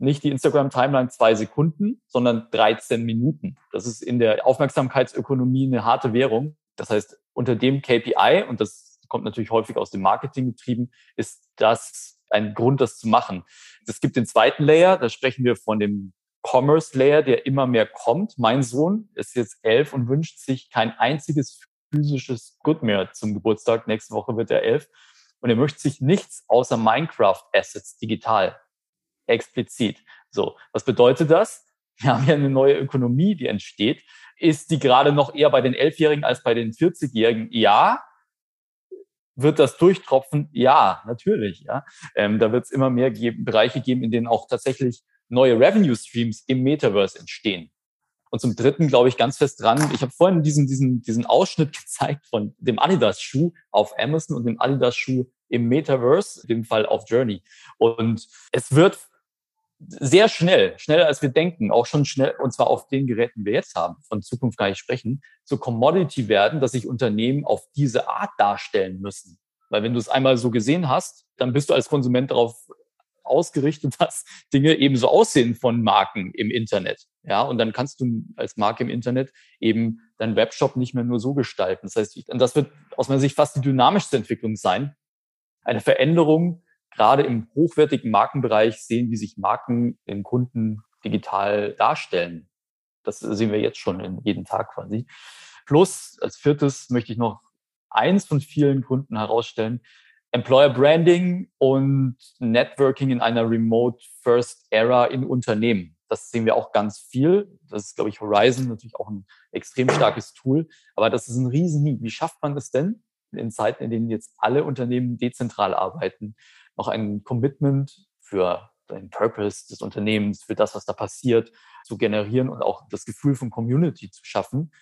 nicht die Instagram-Timeline zwei Sekunden, sondern 13 Minuten. Das ist in der Aufmerksamkeitsökonomie eine harte Währung. Das heißt, unter dem KPI, und das kommt natürlich häufig aus dem Marketing getrieben, ist das ein Grund, das zu machen. Es gibt den zweiten Layer, da sprechen wir von dem Commerce Layer, der immer mehr kommt. Mein Sohn ist jetzt elf und wünscht sich kein einziges physisches Good mehr zum Geburtstag. Nächste Woche wird er elf. Und er möchte sich nichts außer Minecraft Assets digital explizit. So, was bedeutet das? Wir haben ja eine neue Ökonomie, die entsteht. Ist die gerade noch eher bei den Elfjährigen als bei den 40-Jährigen? Ja. Wird das durchtropfen? Ja, natürlich. Ja. Ähm, da wird es immer mehr geben, Bereiche geben, in denen auch tatsächlich neue Revenue Streams im Metaverse entstehen. Und zum Dritten glaube ich ganz fest dran. Ich habe vorhin diesen, diesen, diesen Ausschnitt gezeigt von dem Adidas-Schuh auf Amazon und dem Adidas-Schuh im Metaverse, in dem Fall auf Journey. Und es wird sehr schnell, schneller als wir denken, auch schon schnell, und zwar auf den Geräten, die wir jetzt haben, von Zukunft gar nicht sprechen, zur Commodity werden, dass sich Unternehmen auf diese Art darstellen müssen. Weil wenn du es einmal so gesehen hast, dann bist du als Konsument darauf ausgerichtet, dass Dinge eben so aussehen von Marken im Internet. Ja, und dann kannst du als Marke im Internet eben deinen Webshop nicht mehr nur so gestalten. Das heißt, das wird aus meiner Sicht fast die dynamischste Entwicklung sein. Eine Veränderung, gerade im hochwertigen Markenbereich sehen, wie sich Marken den Kunden digital darstellen. Das sehen wir jetzt schon in jeden Tag quasi. Plus, als viertes möchte ich noch eins von vielen Gründen herausstellen. Employer Branding und Networking in einer Remote First Era in Unternehmen. Das sehen wir auch ganz viel. Das ist, glaube ich, Horizon natürlich auch ein extrem starkes Tool. Aber das ist ein Riesen. Wie schafft man das denn in Zeiten, in denen jetzt alle Unternehmen dezentral arbeiten, noch ein Commitment für den Purpose des Unternehmens, für das, was da passiert, zu generieren und auch das Gefühl von Community zu schaffen,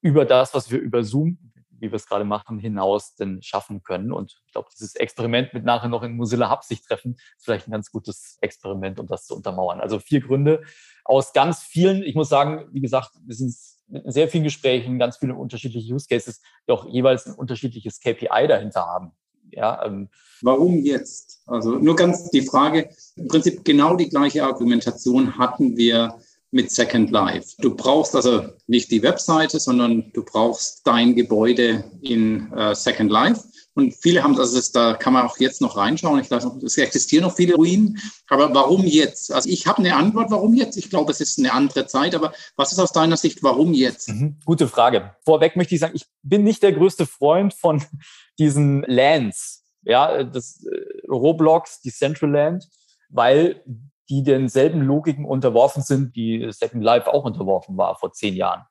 über das, was wir über Zoom wie wir es gerade machen, hinaus denn schaffen können. Und ich glaube, dieses Experiment mit nachher noch in Mozilla Hub sich treffen, ist vielleicht ein ganz gutes Experiment, um das zu untermauern. Also vier Gründe aus ganz vielen, ich muss sagen, wie gesagt, wir sind mit sehr vielen Gesprächen, ganz viele unterschiedliche Use Cases, die auch jeweils ein unterschiedliches KPI dahinter haben. Ja, ähm. Warum jetzt? Also nur ganz die Frage, im Prinzip genau die gleiche Argumentation hatten wir mit Second Life. Du brauchst also nicht die Webseite, sondern du brauchst dein Gebäude in äh, Second Life. Und viele haben das, ist, da kann man auch jetzt noch reinschauen. Ich glaube, es existieren noch viele Ruinen. Aber warum jetzt? Also ich habe eine Antwort, warum jetzt? Ich glaube, es ist eine andere Zeit. Aber was ist aus deiner Sicht, warum jetzt? Mhm, gute Frage. Vorweg möchte ich sagen, ich bin nicht der größte Freund von diesen Lands. Ja, das äh, Roblox, die Central Land, weil die denselben Logiken unterworfen sind, die Second Life auch unterworfen war vor zehn Jahren.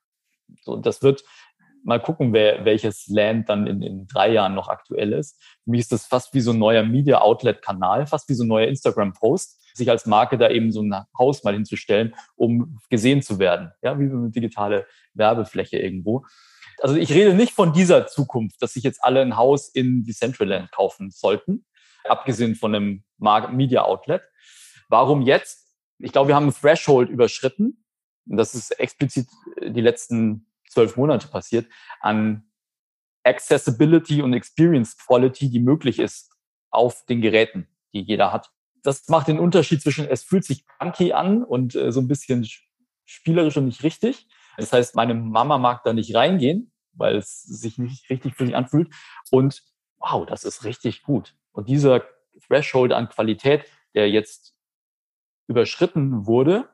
So, das wird mal gucken, wer, welches Land dann in, in drei Jahren noch aktuell ist. Für mich ist das fast wie so ein neuer Media Outlet Kanal, fast wie so ein neuer Instagram Post, sich als Marke da eben so ein Haus mal hinzustellen, um gesehen zu werden. Ja, wie so eine digitale Werbefläche irgendwo. Also ich rede nicht von dieser Zukunft, dass sich jetzt alle ein Haus in Decentraland kaufen sollten, abgesehen von einem Media Outlet, Warum jetzt? Ich glaube, wir haben ein Threshold überschritten. Das ist explizit die letzten zwölf Monate passiert an Accessibility und Experience Quality, die möglich ist auf den Geräten, die jeder hat. Das macht den Unterschied zwischen, es fühlt sich funky an und äh, so ein bisschen spielerisch und nicht richtig. Das heißt, meine Mama mag da nicht reingehen, weil es sich nicht richtig für sie anfühlt. Und wow, das ist richtig gut. Und dieser Threshold an Qualität, der jetzt überschritten wurde,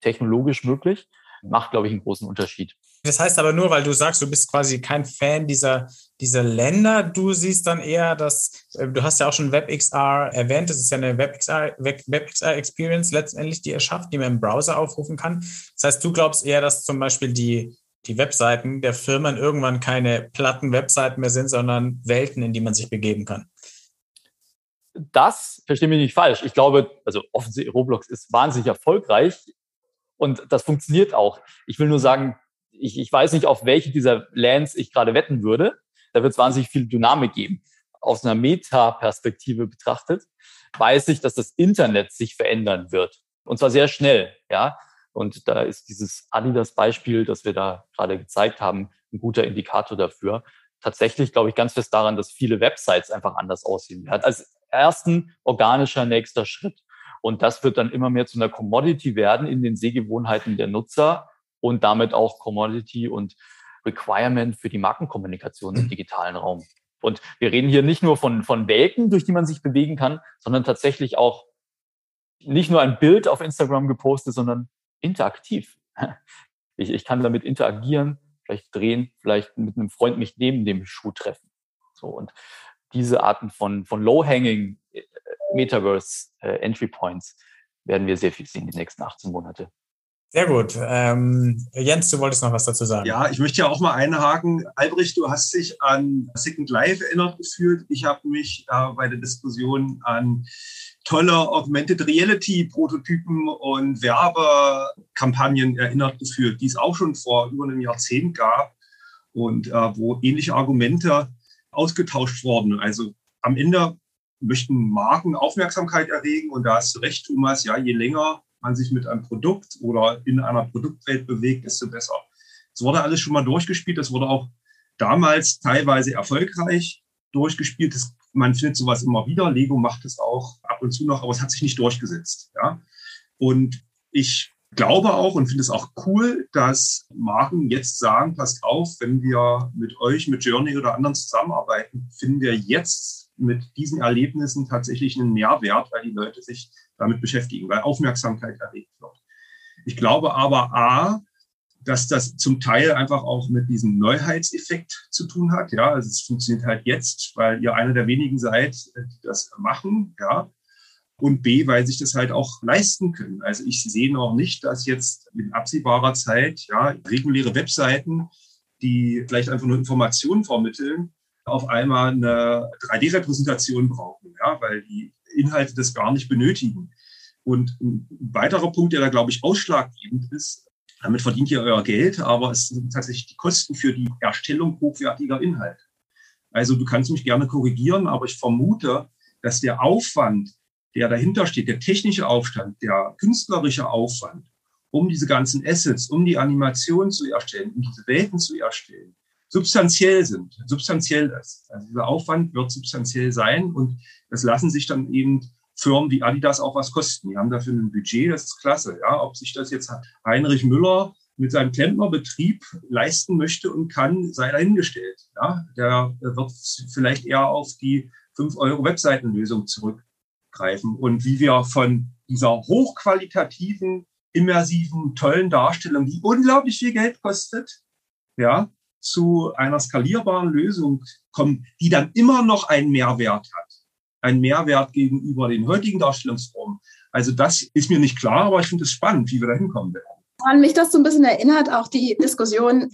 technologisch möglich, macht, glaube ich, einen großen Unterschied. Das heißt aber nur, weil du sagst, du bist quasi kein Fan dieser, dieser Länder. Du siehst dann eher, dass, äh, du hast ja auch schon WebXR erwähnt, das ist ja eine WebXR, WebXR Experience letztendlich, die er schafft, die man im Browser aufrufen kann. Das heißt, du glaubst eher, dass zum Beispiel die, die Webseiten der Firmen irgendwann keine platten Webseiten mehr sind, sondern Welten, in die man sich begeben kann das, verstehe mich nicht falsch, ich glaube, also offensichtlich Roblox ist wahnsinnig erfolgreich und das funktioniert auch. Ich will nur sagen, ich, ich weiß nicht, auf welche dieser Lands ich gerade wetten würde. Da wird es wahnsinnig viel Dynamik geben. Aus einer Meta-Perspektive betrachtet, weiß ich, dass das Internet sich verändern wird. Und zwar sehr schnell, ja. Und da ist dieses Adidas-Beispiel, das wir da gerade gezeigt haben, ein guter Indikator dafür. Tatsächlich glaube ich ganz fest daran, dass viele Websites einfach anders aussehen werden. Als ersten organischer nächster Schritt. Und das wird dann immer mehr zu einer Commodity werden in den Sehgewohnheiten der Nutzer und damit auch Commodity und Requirement für die Markenkommunikation im mhm. digitalen Raum. Und wir reden hier nicht nur von, von Welten, durch die man sich bewegen kann, sondern tatsächlich auch nicht nur ein Bild auf Instagram gepostet, sondern interaktiv. Ich, ich kann damit interagieren, vielleicht drehen, vielleicht mit einem Freund mich neben dem Schuh treffen. So und diese Arten von, von Low-Hanging äh, Metaverse äh, Entry Points werden wir sehr viel sehen die nächsten 18 Monate. Sehr gut. Ähm, Jens, du wolltest noch was dazu sagen. Ja, ich möchte ja auch mal einhaken. Albrecht, du hast dich an Second Life erinnert gefühlt. Ich habe mich äh, bei der Diskussion an tolle Augmented Reality Prototypen und Werbekampagnen erinnert gefühlt, die es auch schon vor über einem Jahrzehnt gab und äh, wo ähnliche Argumente ausgetauscht wurden. Also am Ende möchten Marken Aufmerksamkeit erregen und da hast du recht, Thomas, ja, je länger man sich mit einem Produkt oder in einer Produktwelt bewegt, desto besser. Es wurde alles schon mal durchgespielt. Das wurde auch damals teilweise erfolgreich durchgespielt. Das, man findet sowas immer wieder. Lego macht es auch ab und zu noch, aber es hat sich nicht durchgesetzt. Ja? Und ich glaube auch und finde es auch cool, dass Marken jetzt sagen, passt auf, wenn wir mit euch, mit Journey oder anderen zusammenarbeiten, finden wir jetzt mit diesen Erlebnissen tatsächlich einen Mehrwert, weil die Leute sich damit beschäftigen, weil Aufmerksamkeit erregt wird. Ich glaube aber A, dass das zum Teil einfach auch mit diesem Neuheitseffekt zu tun hat. Ja, also es funktioniert halt jetzt, weil ihr einer der wenigen seid, die das machen. Ja, und B, weil sich das halt auch leisten können. Also ich sehe noch nicht, dass jetzt in absehbarer Zeit ja reguläre Webseiten, die vielleicht einfach nur Informationen vermitteln, auf einmal eine 3D-Repräsentation brauchen, ja, weil die Inhalte das gar nicht benötigen. Und ein weiterer Punkt, der da, glaube ich, ausschlaggebend ist, damit verdient ihr euer Geld, aber es sind tatsächlich die Kosten für die Erstellung hochwertiger Inhalte. Also du kannst mich gerne korrigieren, aber ich vermute, dass der Aufwand, der dahinter steht, der technische Aufstand, der künstlerische Aufwand, um diese ganzen Assets, um die Animation zu erstellen, um diese Welten zu erstellen, substanziell sind, substanziell ist. Also dieser Aufwand wird substanziell sein und das lassen sich dann eben Firmen wie Adidas auch was kosten. Die haben dafür ein Budget, das ist klasse. Ja, ob sich das jetzt Heinrich Müller mit seinem Klempnerbetrieb leisten möchte und kann, sei dahingestellt. Ja, der wird vielleicht eher auf die 5 Euro Webseitenlösung zurückgreifen. Und wie wir von dieser hochqualitativen, immersiven, tollen Darstellung, die unglaublich viel Geld kostet, ja, zu einer skalierbaren Lösung kommen, die dann immer noch einen Mehrwert hat. Ein Mehrwert gegenüber den heutigen Darstellungsformen. Also das ist mir nicht klar, aber ich finde es spannend, wie wir da hinkommen werden. An mich das so ein bisschen erinnert, auch die Diskussion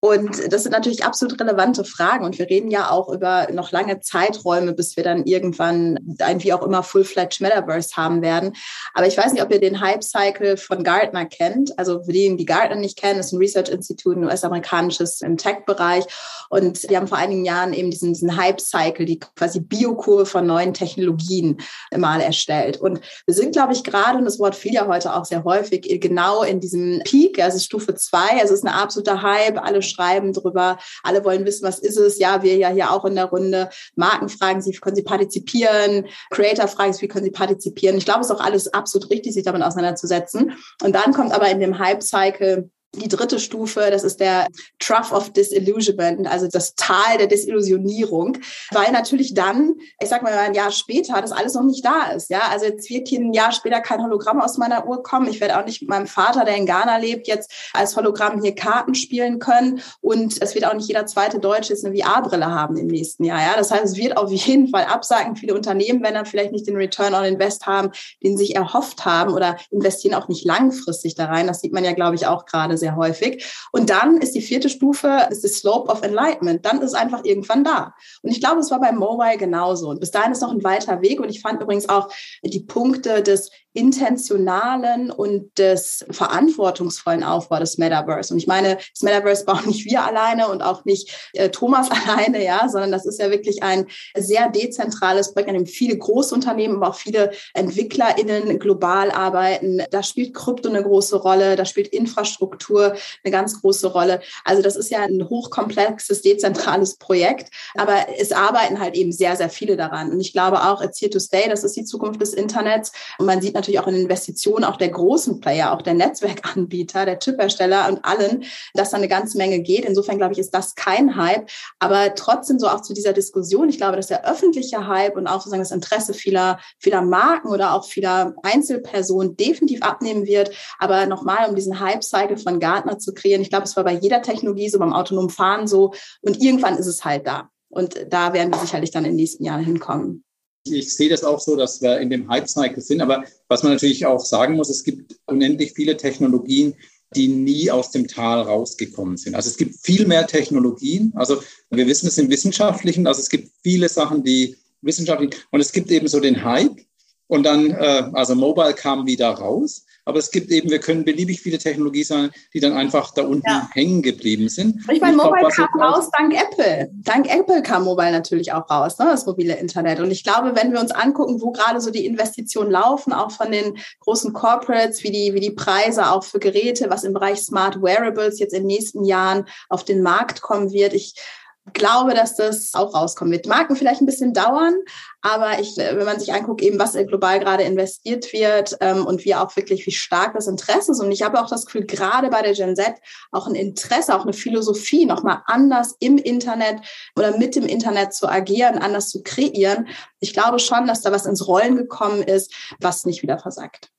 und das sind natürlich absolut relevante Fragen. Und wir reden ja auch über noch lange Zeiträume, bis wir dann irgendwann ein wie auch immer Full-Fledged Metaverse haben werden. Aber ich weiß nicht, ob ihr den Hype-Cycle von Gartner kennt. Also für diejenigen, die Gartner nicht kennen, ist ein Research-Institut, ein US-amerikanisches im Tech-Bereich. Und wir haben vor einigen Jahren eben diesen, diesen Hype-Cycle, die quasi Biokurve von neuen Technologien mal erstellt. Und wir sind, glaube ich, gerade, und das Wort fiel ja heute auch sehr häufig, genau in diesem Peak, also Stufe zwei. Also es ist eine absolute Hype, alle schreiben drüber. Alle wollen wissen, was ist es? Ja, wir ja hier auch in der Runde. Marken fragen wie können sie partizipieren? Creator fragen sich, wie können sie partizipieren? Ich glaube, es ist auch alles absolut richtig, sich damit auseinanderzusetzen. Und dann kommt aber in dem Hype-Cycle die dritte Stufe, das ist der Trough of Disillusionment, also das Tal der Desillusionierung, weil natürlich dann, ich sag mal ein Jahr später, das alles noch nicht da ist. Ja, also jetzt wird hier ein Jahr später kein Hologramm aus meiner Uhr kommen. Ich werde auch nicht mit meinem Vater, der in Ghana lebt, jetzt als Hologramm hier Karten spielen können und es wird auch nicht jeder zweite Deutsche jetzt eine VR-Brille haben im nächsten Jahr. Ja, das heißt, es wird auf jeden Fall absagen. Viele Unternehmen werden dann vielleicht nicht den Return on Invest haben, den sie sich erhofft haben oder investieren auch nicht langfristig da rein. Das sieht man ja, glaube ich, auch gerade sehr häufig. Und dann ist die vierte Stufe, ist die Slope of Enlightenment. Dann ist es einfach irgendwann da. Und ich glaube, es war beim Mobile genauso. Und bis dahin ist noch ein weiter Weg. Und ich fand übrigens auch die Punkte des intentionalen und des verantwortungsvollen Aufbau des Metaverse. Und ich meine, das Metaverse bauen nicht wir alleine und auch nicht äh, Thomas alleine, ja, sondern das ist ja wirklich ein sehr dezentrales Projekt, an dem viele Großunternehmen, aber auch viele EntwicklerInnen global arbeiten. Da spielt Krypto eine große Rolle, da spielt Infrastruktur eine ganz große Rolle. Also das ist ja ein hochkomplexes, dezentrales Projekt, aber es arbeiten halt eben sehr, sehr viele daran. Und ich glaube auch, it's here to stay, das ist die Zukunft des Internets. Und man sieht natürlich auch in Investitionen auch der großen Player, auch der Netzwerkanbieter, der Chiphersteller und allen, dass da eine ganze Menge geht. Insofern glaube ich, ist das kein Hype. Aber trotzdem so auch zu dieser Diskussion. Ich glaube, dass der öffentliche Hype und auch sozusagen das Interesse vieler, vieler Marken oder auch vieler Einzelpersonen definitiv abnehmen wird. Aber nochmal, um diesen Hype-Cycle von Gartner zu kreieren, ich glaube, es war bei jeder Technologie so, beim autonomen Fahren so. Und irgendwann ist es halt da. Und da werden wir sicherlich dann in den nächsten Jahren hinkommen. Ich sehe das auch so, dass wir in dem Hype-Cycle sind. Aber was man natürlich auch sagen muss, es gibt unendlich viele Technologien, die nie aus dem Tal rausgekommen sind. Also es gibt viel mehr Technologien. Also wir wissen es im Wissenschaftlichen. Also es gibt viele Sachen, die wissenschaftlich und es gibt eben so den Hype. Und dann, äh, also Mobile kam wieder raus. Aber es gibt eben, wir können beliebig viele Technologien sein, die dann einfach da unten ja. hängen geblieben sind. Ich meine, Mobile glaub, kam raus dank Apple. Dank Apple kam Mobile natürlich auch raus, ne, das mobile Internet. Und ich glaube, wenn wir uns angucken, wo gerade so die Investitionen laufen, auch von den großen Corporates, wie die, wie die Preise auch für Geräte, was im Bereich Smart Wearables jetzt in den nächsten Jahren auf den Markt kommen wird. Ich glaube, dass das auch rauskommen wird. Marken vielleicht ein bisschen dauern, aber ich, wenn man sich anguckt, eben was global gerade investiert wird ähm, und wie auch wirklich, wie stark das Interesse ist. Und ich habe auch das Gefühl, gerade bei der Gen Z auch ein Interesse, auch eine Philosophie, nochmal anders im Internet oder mit dem Internet zu agieren, anders zu kreieren. Ich glaube schon, dass da was ins Rollen gekommen ist, was nicht wieder versagt.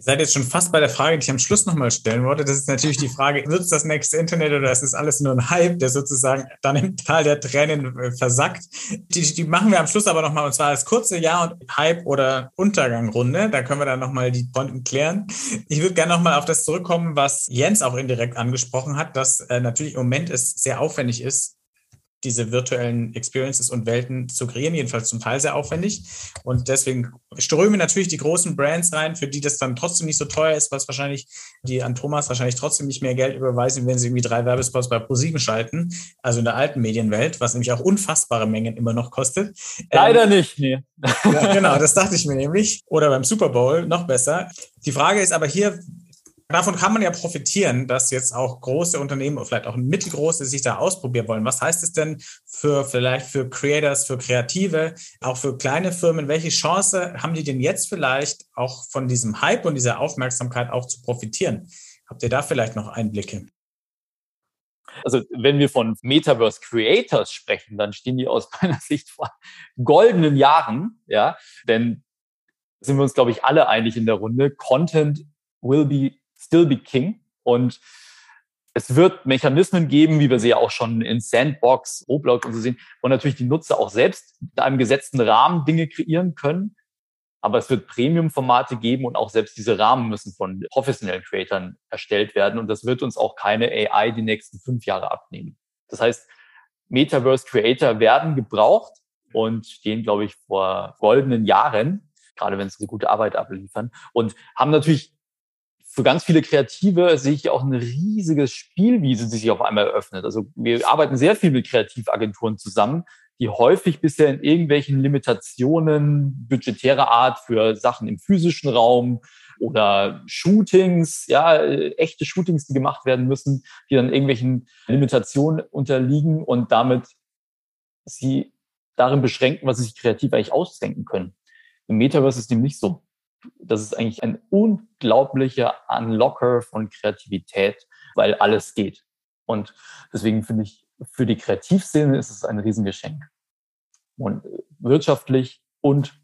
Ihr seid jetzt schon fast bei der Frage, die ich am Schluss nochmal stellen wollte. Das ist natürlich die Frage, wird es das nächste Internet oder ist es alles nur ein Hype, der sozusagen dann im Tal der Tränen äh, versackt? Die, die machen wir am Schluss aber nochmal und zwar als kurze Ja- und Hype- oder Untergangrunde. Da können wir dann nochmal die Pointen klären. Ich würde gerne nochmal auf das zurückkommen, was Jens auch indirekt angesprochen hat, dass äh, natürlich im Moment es sehr aufwendig ist, diese virtuellen Experiences und Welten zu kreieren, jedenfalls zum Teil sehr aufwendig. Und deswegen strömen natürlich die großen Brands rein, für die das dann trotzdem nicht so teuer ist, was wahrscheinlich die an Thomas wahrscheinlich trotzdem nicht mehr Geld überweisen, wenn sie irgendwie drei Werbespots bei ProSieben schalten, also in der alten Medienwelt, was nämlich auch unfassbare Mengen immer noch kostet. Leider ähm, nicht, nee. Ja, genau, das dachte ich mir nämlich. Oder beim Super Bowl, noch besser. Die Frage ist aber hier, Davon kann man ja profitieren, dass jetzt auch große Unternehmen oder vielleicht auch mittelgroße sich da ausprobieren wollen. Was heißt es denn für vielleicht für Creators, für Kreative, auch für kleine Firmen? Welche Chance haben die denn jetzt vielleicht auch von diesem Hype und dieser Aufmerksamkeit auch zu profitieren? Habt ihr da vielleicht noch Einblicke? Also wenn wir von Metaverse Creators sprechen, dann stehen die aus meiner Sicht vor goldenen Jahren, ja, denn sind wir uns, glaube ich, alle einig in der Runde. Content will be still be king. Und es wird Mechanismen geben, wie wir sie ja auch schon in Sandbox, Roblox und so sehen, wo natürlich die Nutzer auch selbst in einem gesetzten Rahmen Dinge kreieren können. Aber es wird Premium-Formate geben und auch selbst diese Rahmen müssen von professionellen Creatoren erstellt werden. Und das wird uns auch keine AI die nächsten fünf Jahre abnehmen. Das heißt, Metaverse Creator werden gebraucht und stehen, glaube ich, vor goldenen Jahren, gerade wenn sie gute Arbeit abliefern und haben natürlich für ganz viele Kreative sehe ich auch ein riesiges Spielwiese, die sich auf einmal eröffnet. Also wir arbeiten sehr viel mit Kreativagenturen zusammen, die häufig bisher in irgendwelchen Limitationen budgetärer Art für Sachen im physischen Raum oder Shootings, ja, echte Shootings, die gemacht werden müssen, die dann irgendwelchen Limitationen unterliegen und damit sie darin beschränken, was sie sich kreativ eigentlich ausdenken können. Im Metaverse ist dem nicht so das ist eigentlich ein unglaublicher Unlocker von Kreativität, weil alles geht. Und deswegen finde ich, für die Kreativszene ist es ein Riesengeschenk. Und wirtschaftlich und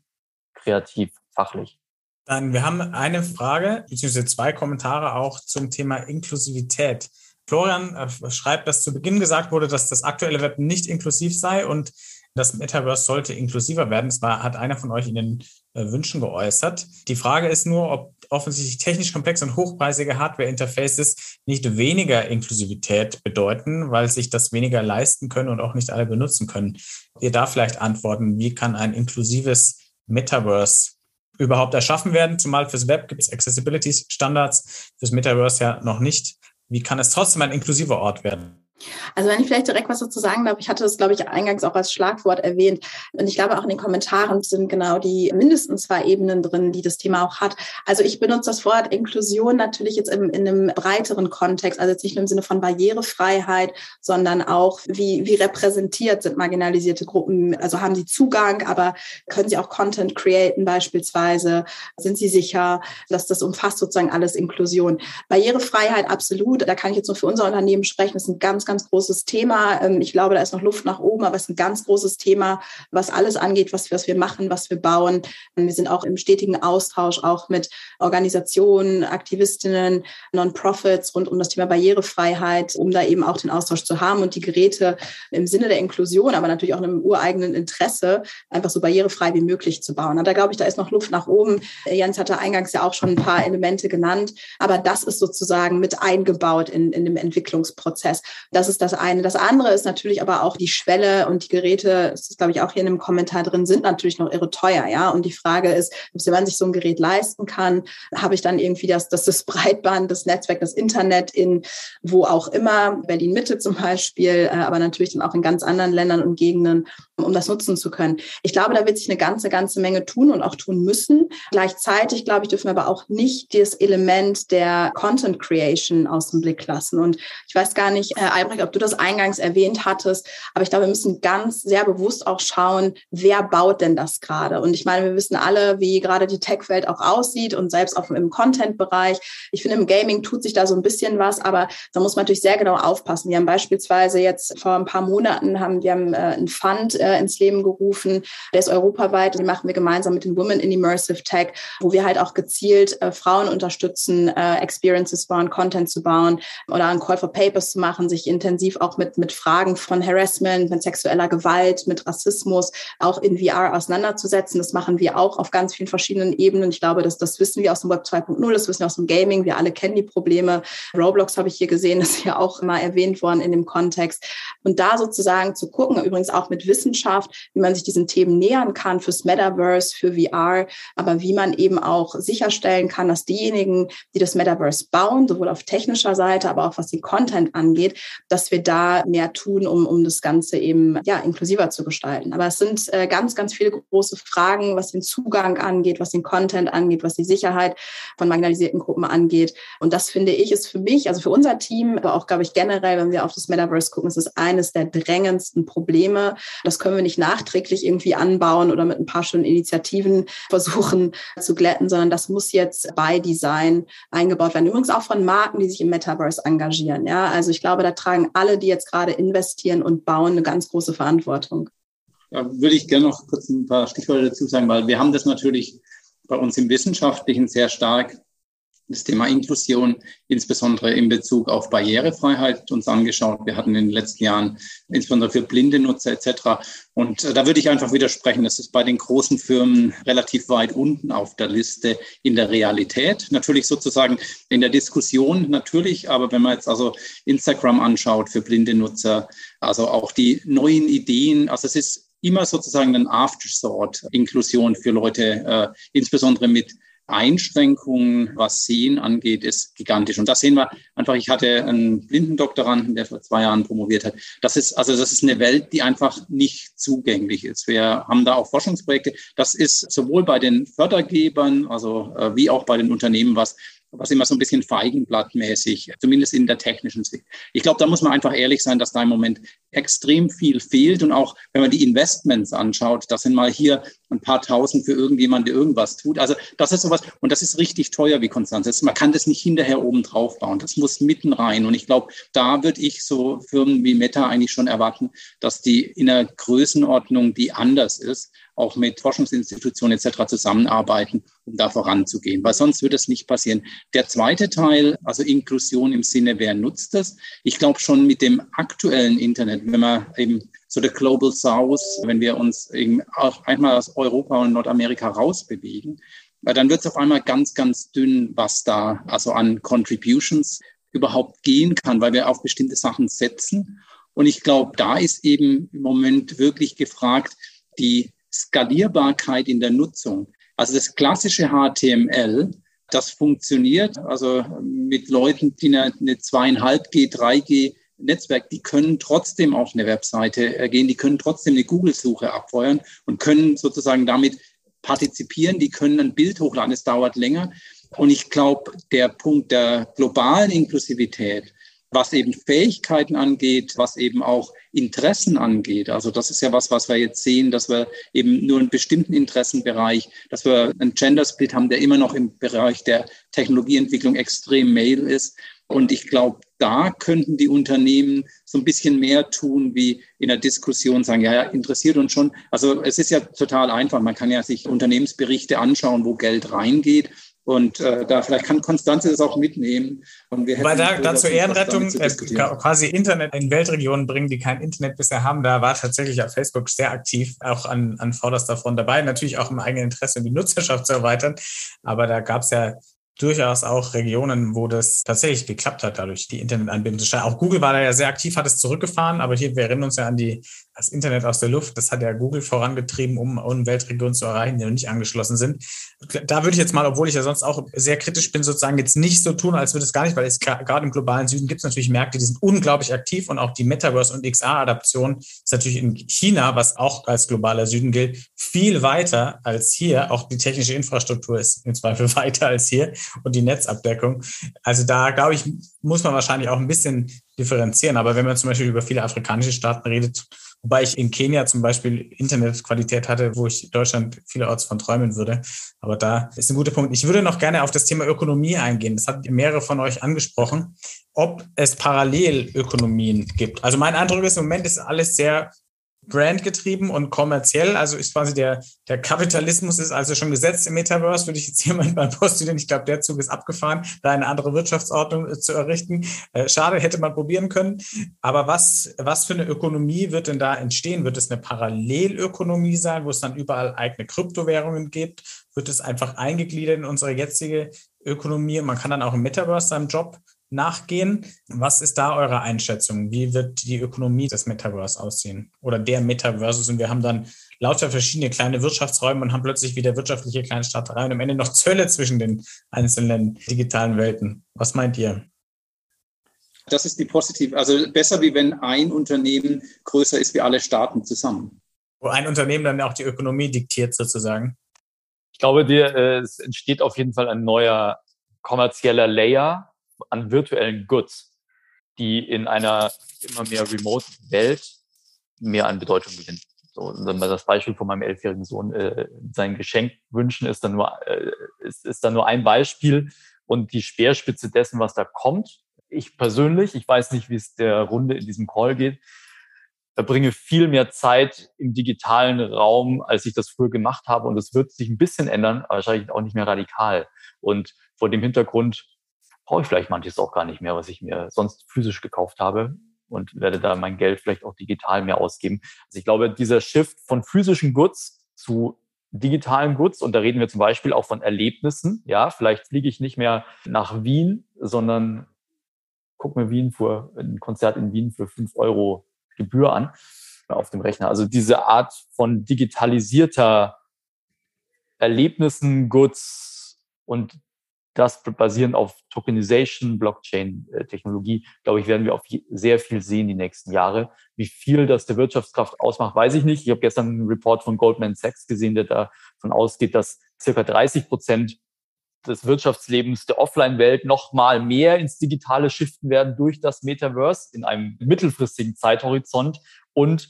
kreativ, fachlich. Dann, wir haben eine Frage, beziehungsweise zwei Kommentare auch zum Thema Inklusivität. Florian äh, schreibt, dass zu Beginn gesagt wurde, dass das aktuelle Web nicht inklusiv sei und das Metaverse sollte inklusiver werden. Das war, hat einer von euch in den Wünschen geäußert. Die Frage ist nur, ob offensichtlich technisch komplexe und hochpreisige Hardware-Interfaces nicht weniger Inklusivität bedeuten, weil sich das weniger leisten können und auch nicht alle benutzen können. Ihr da vielleicht antworten, wie kann ein inklusives Metaverse überhaupt erschaffen werden? Zumal fürs Web gibt es Accessibility-Standards, fürs Metaverse ja noch nicht. Wie kann es trotzdem ein inklusiver Ort werden? Also wenn ich vielleicht direkt was dazu sagen darf, ich hatte das, glaube ich, eingangs auch als Schlagwort erwähnt. Und ich glaube, auch in den Kommentaren sind genau die mindestens zwei Ebenen drin, die das Thema auch hat. Also ich benutze das Wort Inklusion natürlich jetzt im, in einem breiteren Kontext, also jetzt nicht nur im Sinne von Barrierefreiheit, sondern auch, wie, wie repräsentiert sind marginalisierte Gruppen. Also haben sie Zugang, aber können sie auch Content createn beispielsweise? Sind sie sicher, dass das umfasst sozusagen alles Inklusion? Barrierefreiheit absolut. Da kann ich jetzt nur für unser Unternehmen sprechen. Das sind ganz ganz großes Thema. Ähm, ich glaube, da ist noch Luft nach oben, aber es ist ein ganz großes Thema, was alles angeht, was, was wir machen, was wir bauen. Wir sind auch im stetigen Austausch auch mit Organisationen, Aktivistinnen, Non-Profits rund um das Thema Barrierefreiheit, um da eben auch den Austausch zu haben und die Geräte im Sinne der Inklusion, aber natürlich auch einem ureigenen Interesse einfach so barrierefrei wie möglich zu bauen. Und da glaube ich, da ist noch Luft nach oben. Jens hatte eingangs ja auch schon ein paar Elemente genannt, aber das ist sozusagen mit eingebaut in, in dem Entwicklungsprozess. Das ist das eine. Das andere ist natürlich aber auch die Schwelle und die Geräte, das ist glaube ich auch hier in einem Kommentar drin, sind natürlich noch irre teuer, ja. Und die Frage ist, wenn man sich so ein Gerät leisten kann, habe ich dann irgendwie das, das, das Breitband, das Netzwerk, das Internet in wo auch immer, Berlin Mitte zum Beispiel, äh, aber natürlich dann auch in ganz anderen Ländern und Gegenden, um das nutzen zu können. Ich glaube, da wird sich eine ganze, ganze Menge tun und auch tun müssen. Gleichzeitig, glaube ich, dürfen wir aber auch nicht das Element der Content Creation aus dem Blick lassen. Und ich weiß gar nicht, Herr Albrecht, ob du das eingangs erwähnt hattest, aber ich glaube, wir müssen ganz sehr bewusst auch schauen, wer baut denn das gerade? Und ich meine, wir wissen alle, wie gerade die Tech-Welt auch aussieht und selbst auch im Content-Bereich. Ich finde, im Gaming tut sich da so ein bisschen was, aber da muss man natürlich sehr genau aufpassen. Wir haben beispielsweise jetzt vor ein paar Monaten haben wir haben, äh, einen Fund äh, ins Leben gerufen, der ist europaweit, den machen wir gemeinsam mit den Women in Immersive Tech, wo wir halt auch gezielt äh, Frauen unterstützen, Experiences bauen, Content zu bauen oder einen Call for Papers zu machen, sich intensiv auch mit, mit Fragen von Harassment, mit sexueller Gewalt, mit Rassismus auch in VR auseinanderzusetzen. Das machen wir auch auf ganz vielen verschiedenen Ebenen. Ich glaube, dass das wissen wir aus dem Web 2.0, das wissen wir aus dem Gaming. Wir alle kennen die Probleme. Roblox habe ich hier gesehen, ist ja auch mal erwähnt worden in dem Kontext. Und da sozusagen zu gucken, übrigens auch mit Wissenschaft, wie man sich diesen Themen nähern kann fürs Metaverse, für VR, aber wie man eben auch sicherstellen kann, dass diejenigen, die das Metaverse bauen, sowohl auf technischer Seite, aber auch was den Content angeht, dass wir da mehr tun, um, um das Ganze eben ja, inklusiver zu gestalten. Aber es sind äh, ganz, ganz viele große Fragen, was den Zugang angeht, was den Content angeht, was die Sicherheit von marginalisierten Gruppen angeht. Und das finde ich ist für mich, also für unser Team, aber auch, glaube ich, generell, wenn wir auf das Metaverse gucken, ist es eines der drängendsten Probleme. Das können wir nicht nachträglich irgendwie anbauen oder mit ein paar schönen Initiativen versuchen zu glätten, sondern das muss jetzt bei Design eingebaut werden. Übrigens auch von Marken, die sich im Metaverse engagieren. Ja, also ich glaube, da tragen alle, die jetzt gerade investieren und bauen, eine ganz große Verantwortung. Da würde ich gerne noch kurz ein paar Stichworte dazu sagen, weil wir haben das natürlich bei uns im Wissenschaftlichen sehr stark das Thema Inklusion, insbesondere in Bezug auf Barrierefreiheit, uns angeschaut. Wir hatten in den letzten Jahren insbesondere für blinde Nutzer etc. Und äh, da würde ich einfach widersprechen, das ist bei den großen Firmen relativ weit unten auf der Liste in der Realität. Natürlich sozusagen in der Diskussion natürlich, aber wenn man jetzt also Instagram anschaut für blinde Nutzer, also auch die neuen Ideen, also es ist immer sozusagen ein Afterthought-Inklusion für Leute, äh, insbesondere mit Einschränkungen, was Sehen angeht, ist gigantisch. Und das sehen wir einfach. Ich hatte einen Blindendoktoranden, der vor zwei Jahren promoviert hat. Das ist, also das ist eine Welt, die einfach nicht zugänglich ist. Wir haben da auch Forschungsprojekte. Das ist sowohl bei den Fördergebern, also äh, wie auch bei den Unternehmen was, was immer so ein bisschen feigenblattmäßig, zumindest in der technischen Sicht. Ich glaube, da muss man einfach ehrlich sein, dass da im Moment extrem viel fehlt. Und auch wenn man die Investments anschaut, das sind mal hier ein paar tausend für irgendjemand, der irgendwas tut. Also das ist sowas, und das ist richtig teuer, wie Konstanz ist. Man kann das nicht hinterher oben drauf bauen. Das muss mitten rein. Und ich glaube, da würde ich so Firmen wie Meta eigentlich schon erwarten, dass die in einer Größenordnung, die anders ist, auch mit Forschungsinstitutionen etc. zusammenarbeiten, um da voranzugehen, weil sonst wird es nicht passieren. Der zweite Teil, also Inklusion im Sinne, wer nutzt das? Ich glaube schon mit dem aktuellen Internet, wenn man eben so der Global South, wenn wir uns eben auch einmal aus Europa und Nordamerika rausbewegen, dann wird es auf einmal ganz, ganz dünn, was da also an Contributions überhaupt gehen kann, weil wir auf bestimmte Sachen setzen. Und ich glaube, da ist eben im Moment wirklich gefragt, die Skalierbarkeit in der Nutzung. Also das klassische HTML, das funktioniert, also mit Leuten, die eine, eine zweieinhalb G, 3G Netzwerk, die können trotzdem auf eine Webseite äh, gehen, die können trotzdem eine Google-Suche abfeuern und können sozusagen damit partizipieren, die können ein Bild hochladen, es dauert länger. Und ich glaube, der Punkt der globalen Inklusivität, was eben Fähigkeiten angeht, was eben auch Interessen angeht. Also das ist ja was, was wir jetzt sehen, dass wir eben nur einen bestimmten Interessenbereich, dass wir einen Gender Split haben, der immer noch im Bereich der Technologieentwicklung extrem male ist. Und ich glaube, da könnten die Unternehmen so ein bisschen mehr tun, wie in der Diskussion sagen, ja, ja, interessiert uns schon. Also es ist ja total einfach. Man kann ja sich Unternehmensberichte anschauen, wo Geld reingeht. Und äh, da vielleicht kann Konstanze das auch mitnehmen. Und wir Weil da, da zur Ehrenrettung äh, quasi Internet in Weltregionen bringen, die kein Internet bisher haben. Da war tatsächlich auf Facebook sehr aktiv, auch an, an vorderster Front dabei. Natürlich auch im eigenen Interesse, die Nutzerschaft zu erweitern. Aber da gab es ja durchaus auch Regionen, wo das tatsächlich geklappt hat, dadurch die Internetanbindung zu starten. Auch Google war da ja sehr aktiv, hat es zurückgefahren, aber hier, wir erinnern uns ja an die, das Internet aus der Luft, das hat ja Google vorangetrieben, um, um Weltregionen zu erreichen, die noch nicht angeschlossen sind. Da würde ich jetzt mal, obwohl ich ja sonst auch sehr kritisch bin, sozusagen jetzt nicht so tun, als würde es gar nicht, weil es gerade im globalen Süden gibt es natürlich Märkte, die sind unglaublich aktiv und auch die Metaverse- und XR-Adaption ist natürlich in China, was auch als globaler Süden gilt, viel weiter als hier. Auch die technische Infrastruktur ist im Zweifel weiter als hier und die Netzabdeckung. Also da, glaube ich, muss man wahrscheinlich auch ein bisschen differenzieren. Aber wenn man zum Beispiel über viele afrikanische Staaten redet, wobei ich in Kenia zum Beispiel Internetqualität hatte, wo ich Deutschland vielerorts von träumen würde. Aber da ist ein guter Punkt. Ich würde noch gerne auf das Thema Ökonomie eingehen. Das hat mehrere von euch angesprochen, ob es Parallelökonomien gibt. Also mein Eindruck ist, im Moment ist alles sehr brandgetrieben und kommerziell. Also ist quasi der, der Kapitalismus ist also schon gesetzt im Metaverse, würde ich jetzt jemand mal postulieren. Ich glaube, der Zug ist abgefahren, da eine andere Wirtschaftsordnung äh, zu errichten. Äh, schade, hätte man probieren können. Aber was, was für eine Ökonomie wird denn da entstehen? Wird es eine Parallelökonomie sein, wo es dann überall eigene Kryptowährungen gibt? Wird es einfach eingegliedert in unsere jetzige Ökonomie? Man kann dann auch im Metaverse seinem Job nachgehen. Was ist da eure Einschätzung? Wie wird die Ökonomie des Metaverse aussehen? Oder der Metaverse? Und wir haben dann lauter verschiedene kleine Wirtschaftsräume und haben plötzlich wieder wirtschaftliche Kleinstaatereien und am Ende noch Zölle zwischen den einzelnen digitalen Welten. Was meint ihr? Das ist die positive, also besser wie wenn ein Unternehmen größer ist wie alle Staaten zusammen. Wo ein Unternehmen dann auch die Ökonomie diktiert sozusagen. Ich glaube, dir, äh, es entsteht auf jeden Fall ein neuer kommerzieller Layer, an virtuellen Goods, die in einer immer mehr Remote-Welt mehr an Bedeutung gewinnen. So, das Beispiel von meinem elfjährigen Sohn, äh, sein Geschenk wünschen, ist dann nur, äh, ist, ist dann nur ein Beispiel und die Speerspitze dessen, was da kommt. Ich persönlich, ich weiß nicht, wie es der Runde in diesem Call geht, verbringe viel mehr Zeit im digitalen Raum, als ich das früher gemacht habe. Und es wird sich ein bisschen ändern, aber wahrscheinlich auch nicht mehr radikal. Und vor dem Hintergrund brauche ich vielleicht manches auch gar nicht mehr, was ich mir sonst physisch gekauft habe und werde da mein Geld vielleicht auch digital mehr ausgeben. Also ich glaube, dieser Shift von physischen Goods zu digitalen Goods, und da reden wir zum Beispiel auch von Erlebnissen, ja, vielleicht fliege ich nicht mehr nach Wien, sondern gucke mir Wien für ein Konzert in Wien für fünf Euro Gebühr an auf dem Rechner. Also diese Art von digitalisierter Erlebnissen, Goods und das basierend auf Tokenization, Blockchain-Technologie, glaube ich, werden wir auf sehr viel sehen die nächsten Jahre. Wie viel das der Wirtschaftskraft ausmacht, weiß ich nicht. Ich habe gestern einen Report von Goldman Sachs gesehen, der davon ausgeht, dass circa 30 Prozent des Wirtschaftslebens der Offline-Welt noch mal mehr ins Digitale shiften werden durch das Metaverse in einem mittelfristigen Zeithorizont und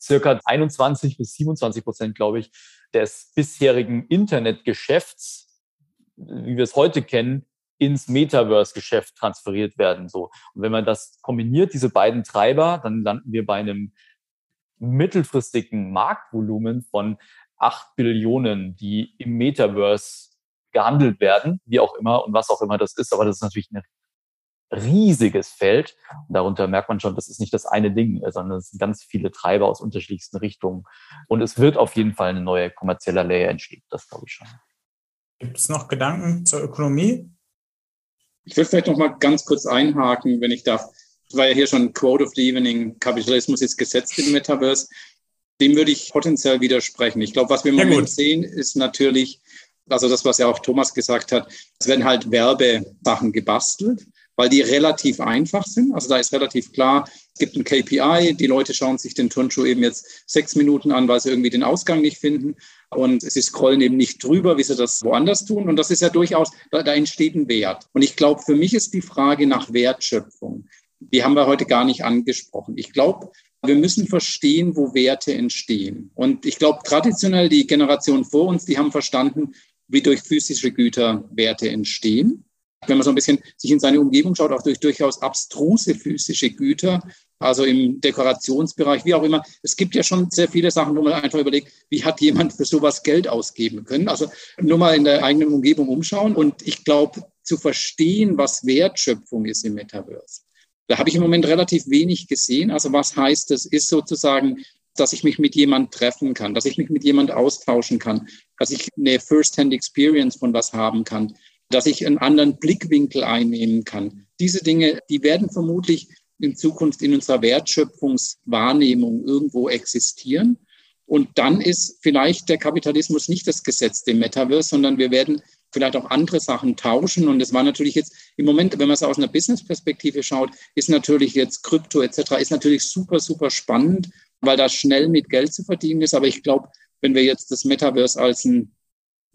circa 21 bis 27 Prozent, glaube ich, des bisherigen Internetgeschäfts wie wir es heute kennen, ins Metaverse-Geschäft transferiert werden. So. Und wenn man das kombiniert, diese beiden Treiber, dann landen wir bei einem mittelfristigen Marktvolumen von acht Billionen, die im Metaverse gehandelt werden, wie auch immer und was auch immer das ist. Aber das ist natürlich ein riesiges Feld. Und darunter merkt man schon, das ist nicht das eine Ding, sondern es sind ganz viele Treiber aus unterschiedlichsten Richtungen. Und es wird auf jeden Fall eine neue kommerzielle Layer entstehen. Das glaube ich schon. Gibt es noch Gedanken zur Ökonomie? Ich will vielleicht noch mal ganz kurz einhaken, wenn ich darf. Das war ja hier schon Quote of the Evening, Kapitalismus ist gesetzt im Metaverse. Dem würde ich potenziell widersprechen. Ich glaube, was wir im ja, Moment gut. sehen, ist natürlich, also das, was ja auch Thomas gesagt hat, es werden halt Werbesachen gebastelt weil die relativ einfach sind. Also da ist relativ klar, es gibt ein KPI, die Leute schauen sich den Turnschuh eben jetzt sechs Minuten an, weil sie irgendwie den Ausgang nicht finden. Und sie scrollen eben nicht drüber, wie sie das woanders tun. Und das ist ja durchaus, da, da entsteht ein Wert. Und ich glaube, für mich ist die Frage nach Wertschöpfung, die haben wir heute gar nicht angesprochen. Ich glaube, wir müssen verstehen, wo Werte entstehen. Und ich glaube, traditionell die Generation vor uns, die haben verstanden, wie durch physische Güter Werte entstehen. Wenn man so ein bisschen sich in seine Umgebung schaut, auch durch durchaus abstruse physische Güter, also im Dekorationsbereich, wie auch immer. Es gibt ja schon sehr viele Sachen, wo man einfach überlegt, wie hat jemand für sowas Geld ausgeben können. Also nur mal in der eigenen Umgebung umschauen. Und ich glaube, zu verstehen, was Wertschöpfung ist im Metaverse. Da habe ich im Moment relativ wenig gesehen. Also was heißt das? Ist sozusagen, dass ich mich mit jemand treffen kann, dass ich mich mit jemand austauschen kann, dass ich eine First-Hand-Experience von was haben kann, dass ich einen anderen Blickwinkel einnehmen kann. Diese Dinge, die werden vermutlich in Zukunft in unserer Wertschöpfungswahrnehmung irgendwo existieren. Und dann ist vielleicht der Kapitalismus nicht das Gesetz dem Metaverse, sondern wir werden vielleicht auch andere Sachen tauschen. Und es war natürlich jetzt im Moment, wenn man es aus einer Business-Perspektive schaut, ist natürlich jetzt Krypto etc. ist natürlich super, super spannend, weil da schnell mit Geld zu verdienen ist. Aber ich glaube, wenn wir jetzt das Metaverse als ein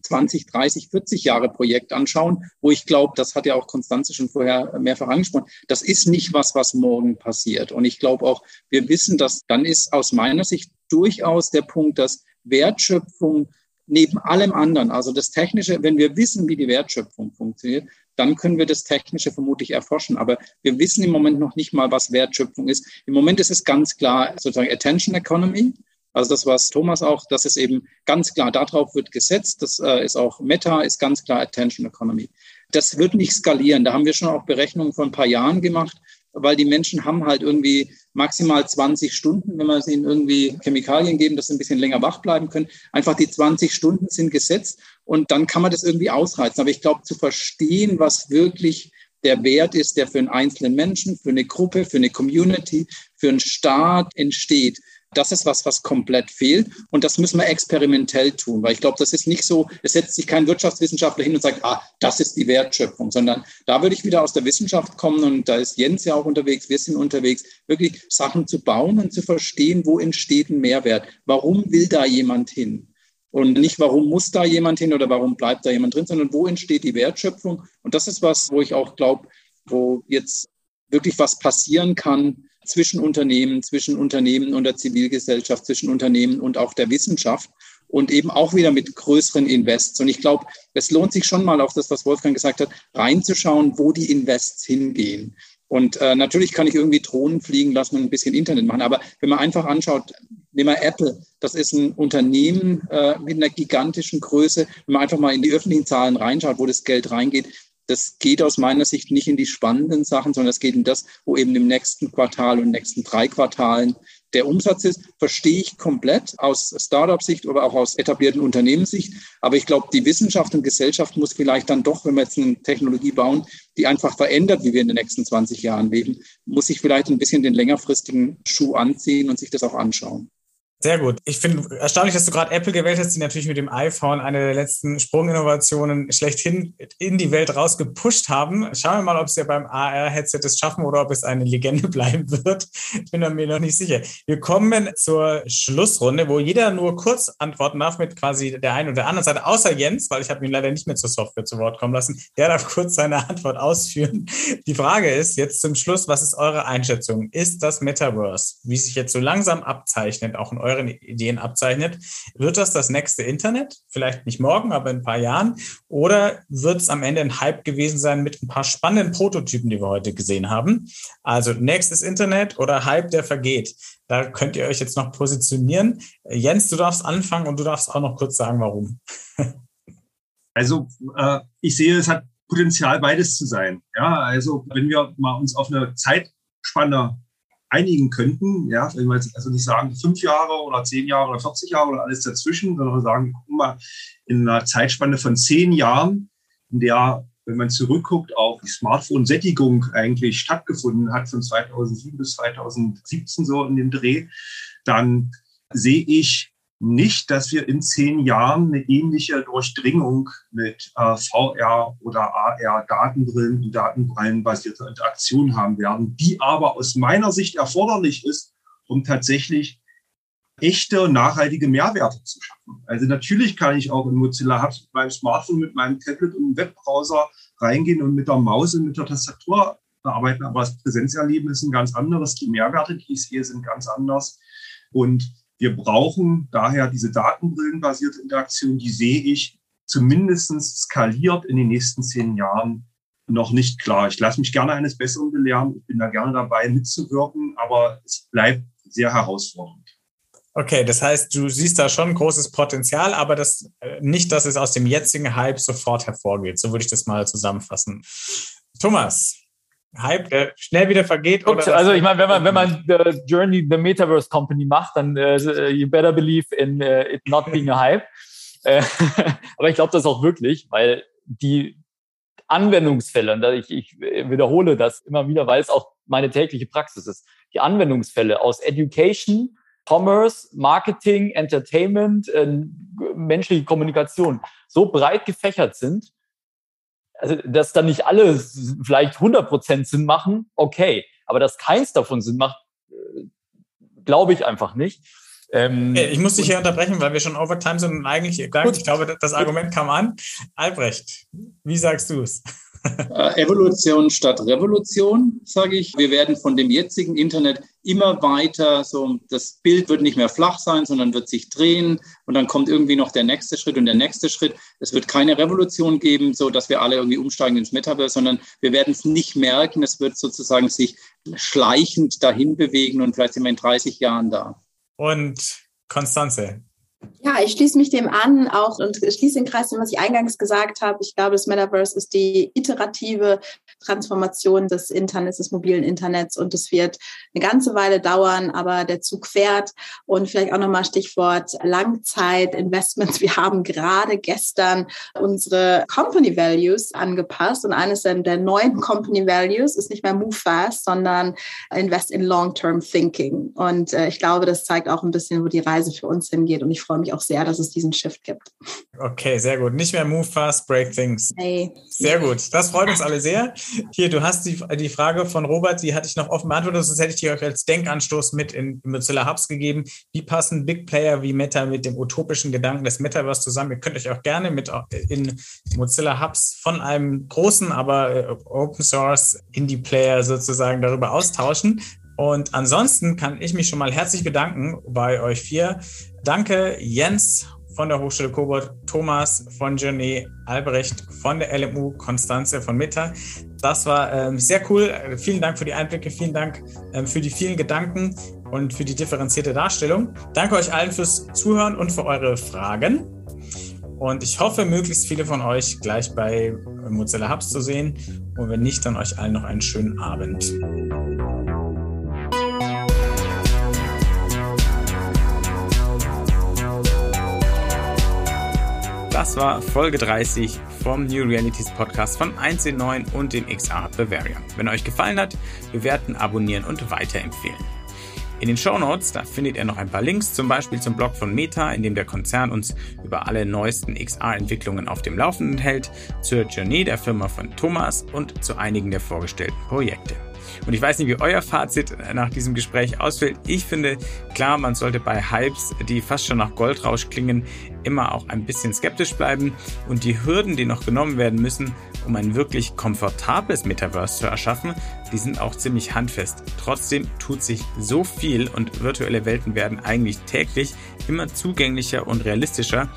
20, 30, 40 Jahre Projekt anschauen, wo ich glaube, das hat ja auch Konstanze schon vorher mehrfach angesprochen, das ist nicht was, was morgen passiert. Und ich glaube auch, wir wissen, dass dann ist aus meiner Sicht durchaus der Punkt, dass Wertschöpfung neben allem anderen, also das Technische, wenn wir wissen, wie die Wertschöpfung funktioniert, dann können wir das Technische vermutlich erforschen. Aber wir wissen im Moment noch nicht mal, was Wertschöpfung ist. Im Moment ist es ganz klar sozusagen Attention Economy. Also das, was Thomas auch, das ist eben ganz klar, darauf wird gesetzt. Das äh, ist auch Meta, ist ganz klar Attention Economy. Das wird nicht skalieren. Da haben wir schon auch Berechnungen vor ein paar Jahren gemacht, weil die Menschen haben halt irgendwie maximal 20 Stunden, wenn wir ihnen irgendwie Chemikalien geben, dass sie ein bisschen länger wach bleiben können. Einfach die 20 Stunden sind gesetzt und dann kann man das irgendwie ausreizen. Aber ich glaube, zu verstehen, was wirklich der Wert ist, der für einen einzelnen Menschen, für eine Gruppe, für eine Community, für einen Staat entsteht, das ist was, was komplett fehlt. Und das müssen wir experimentell tun, weil ich glaube, das ist nicht so, es setzt sich kein Wirtschaftswissenschaftler hin und sagt, ah, das ist die Wertschöpfung, sondern da würde ich wieder aus der Wissenschaft kommen und da ist Jens ja auch unterwegs, wir sind unterwegs, wirklich Sachen zu bauen und zu verstehen, wo entsteht ein Mehrwert. Warum will da jemand hin? Und nicht, warum muss da jemand hin oder warum bleibt da jemand drin, sondern wo entsteht die Wertschöpfung? Und das ist was, wo ich auch glaube, wo jetzt wirklich was passieren kann, zwischen Unternehmen, zwischen Unternehmen und der Zivilgesellschaft, zwischen Unternehmen und auch der Wissenschaft und eben auch wieder mit größeren Invests. Und ich glaube, es lohnt sich schon mal auf das, was Wolfgang gesagt hat, reinzuschauen, wo die Invests hingehen. Und äh, natürlich kann ich irgendwie Drohnen fliegen lassen und ein bisschen Internet machen. Aber wenn man einfach anschaut, nehmen wir Apple, das ist ein Unternehmen äh, mit einer gigantischen Größe. Wenn man einfach mal in die öffentlichen Zahlen reinschaut, wo das Geld reingeht, das geht aus meiner Sicht nicht in die spannenden Sachen, sondern es geht in das, wo eben im nächsten Quartal und nächsten drei Quartalen der Umsatz ist, verstehe ich komplett aus Startup-Sicht, aber auch aus etablierten Unternehmenssicht. Aber ich glaube, die Wissenschaft und Gesellschaft muss vielleicht dann doch, wenn wir jetzt eine Technologie bauen, die einfach verändert, wie wir in den nächsten 20 Jahren leben, muss sich vielleicht ein bisschen den längerfristigen Schuh anziehen und sich das auch anschauen. Sehr gut. Ich finde erstaunlich, dass du gerade Apple gewählt hast, die natürlich mit dem iPhone eine der letzten Sprunginnovationen schlechthin in die Welt rausgepusht haben. Schauen wir mal, ob sie beim AR-Headset es schaffen oder ob es eine Legende bleiben wird. Ich bin mir noch nicht sicher. Wir kommen zur Schlussrunde, wo jeder nur kurz antworten darf mit quasi der einen oder der anderen Seite, außer Jens, weil ich habe ihn leider nicht mehr zur Software zu Wort kommen lassen. Der darf kurz seine Antwort ausführen. Die Frage ist jetzt zum Schluss, was ist eure Einschätzung? Ist das Metaverse, wie sich jetzt so langsam abzeichnet, auch in eurer euren Ideen abzeichnet. Wird das das nächste Internet? Vielleicht nicht morgen, aber in ein paar Jahren. Oder wird es am Ende ein Hype gewesen sein mit ein paar spannenden Prototypen, die wir heute gesehen haben? Also nächstes Internet oder Hype, der vergeht. Da könnt ihr euch jetzt noch positionieren. Jens, du darfst anfangen und du darfst auch noch kurz sagen, warum. Also äh, ich sehe, es hat Potenzial, beides zu sein. Ja, also wenn wir mal uns auf eine Zeitspanne einigen könnten. Ja, wenn wir jetzt also nicht sagen fünf Jahre oder zehn Jahre oder 40 Jahre oder alles dazwischen, sondern sagen, guck mal, in einer Zeitspanne von zehn Jahren, in der, wenn man zurückguckt, auch die Smartphone-Sättigung eigentlich stattgefunden hat von 2007 bis 2017 so in dem Dreh, dann sehe ich nicht, dass wir in zehn Jahren eine ähnliche Durchdringung mit äh, VR oder AR Datenbrillen und Datenbrillenbasierter Interaktion haben werden, die aber aus meiner Sicht erforderlich ist, um tatsächlich echte nachhaltige Mehrwerte zu schaffen. Also natürlich kann ich auch in Mozilla Hubs mit meinem Smartphone, mit meinem Tablet und Webbrowser reingehen und mit der Maus und mit der Tastatur arbeiten, aber das Präsenzerleben ist ein ganz anderes. Die Mehrwerte, die ich sehe, sind ganz anders. Und wir brauchen daher diese datenbrillenbasierte Interaktion, die sehe ich zumindest skaliert in den nächsten zehn Jahren noch nicht klar. Ich lasse mich gerne eines Besseren belehren. Ich bin da gerne dabei mitzuwirken, aber es bleibt sehr herausfordernd. Okay, das heißt, du siehst da schon großes Potenzial, aber das äh, nicht, dass es aus dem jetzigen Hype sofort hervorgeht. So würde ich das mal zusammenfassen. Thomas, Hype, der schnell wieder vergeht. Oder also ich meine, wenn man wenn man the Journey the Metaverse Company macht, dann uh, you better believe in uh, it not being a hype. aber ich glaube das auch wirklich, weil die Anwendungsfälle, und ich, ich wiederhole das immer wieder, weil es auch meine tägliche Praxis ist, die Anwendungsfälle aus Education Commerce, Marketing, Entertainment, äh, menschliche Kommunikation so breit gefächert sind, also dass dann nicht alle vielleicht 100 Prozent Sinn machen, okay, aber dass keins davon Sinn macht, äh, glaube ich einfach nicht. Ähm, ich muss dich hier unterbrechen, weil wir schon Overtime sind und eigentlich, ich glaube, das Argument kam an. Albrecht, wie sagst du es? Äh, Evolution statt Revolution, sage ich. Wir werden von dem jetzigen Internet immer weiter, so das Bild wird nicht mehr flach sein, sondern wird sich drehen und dann kommt irgendwie noch der nächste Schritt und der nächste Schritt. Es wird keine Revolution geben, so dass wir alle irgendwie umsteigen ins Metaverse, sondern wir werden es nicht merken. Es wird sozusagen sich schleichend dahin bewegen und vielleicht sind wir in 30 Jahren da. Und Konstanze, ja, ich schließe mich dem an auch und schließe den Kreis, was ich eingangs gesagt habe. Ich glaube, das Metaverse ist die iterative Transformation des Internets, des mobilen Internets und es wird eine ganze Weile dauern, aber der Zug fährt und vielleicht auch nochmal Stichwort Langzeitinvestments. Wir haben gerade gestern unsere Company Values angepasst und eines der neuen Company Values ist nicht mehr Move Fast, sondern Invest in Long-Term Thinking. Und äh, ich glaube, das zeigt auch ein bisschen, wo die Reise für uns hingeht und ich freue freue mich auch sehr, dass es diesen Shift gibt. Okay, sehr gut. Nicht mehr Move Fast, Break Things. Hey. Sehr gut. Das freut uns alle sehr. Hier, du hast die, die Frage von Robert, die hatte ich noch offen beantwortet, sonst hätte ich die euch als Denkanstoß mit in Mozilla Hubs gegeben. Wie passen Big Player wie Meta mit dem utopischen Gedanken des Metaverse zusammen? Ihr könnt euch auch gerne mit in Mozilla Hubs von einem großen, aber äh, Open Source Indie Player sozusagen darüber austauschen. Und ansonsten kann ich mich schon mal herzlich bedanken bei euch vier. Danke Jens von der Hochschule Coburg, Thomas von Journey, Albrecht von der LMU, Konstanze von Meta. Das war ähm, sehr cool. Vielen Dank für die Einblicke, vielen Dank ähm, für die vielen Gedanken und für die differenzierte Darstellung. Danke euch allen fürs Zuhören und für eure Fragen. Und ich hoffe, möglichst viele von euch gleich bei Mozilla Hubs zu sehen. Und wenn nicht, dann euch allen noch einen schönen Abend. Das war Folge 30 vom New Realities Podcast von 1 in 9 und dem XR Bavaria. Wenn euch gefallen hat, bewerten, abonnieren und weiterempfehlen. In den Show Notes, da findet ihr noch ein paar Links, zum Beispiel zum Blog von Meta, in dem der Konzern uns über alle neuesten XR-Entwicklungen auf dem Laufenden hält, zur Journey der Firma von Thomas und zu einigen der vorgestellten Projekte. Und ich weiß nicht, wie euer Fazit nach diesem Gespräch ausfällt. Ich finde, klar, man sollte bei Hypes, die fast schon nach Goldrausch klingen, immer auch ein bisschen skeptisch bleiben. Und die Hürden, die noch genommen werden müssen, um ein wirklich komfortables Metaverse zu erschaffen, die sind auch ziemlich handfest. Trotzdem tut sich so viel und virtuelle Welten werden eigentlich täglich immer zugänglicher und realistischer,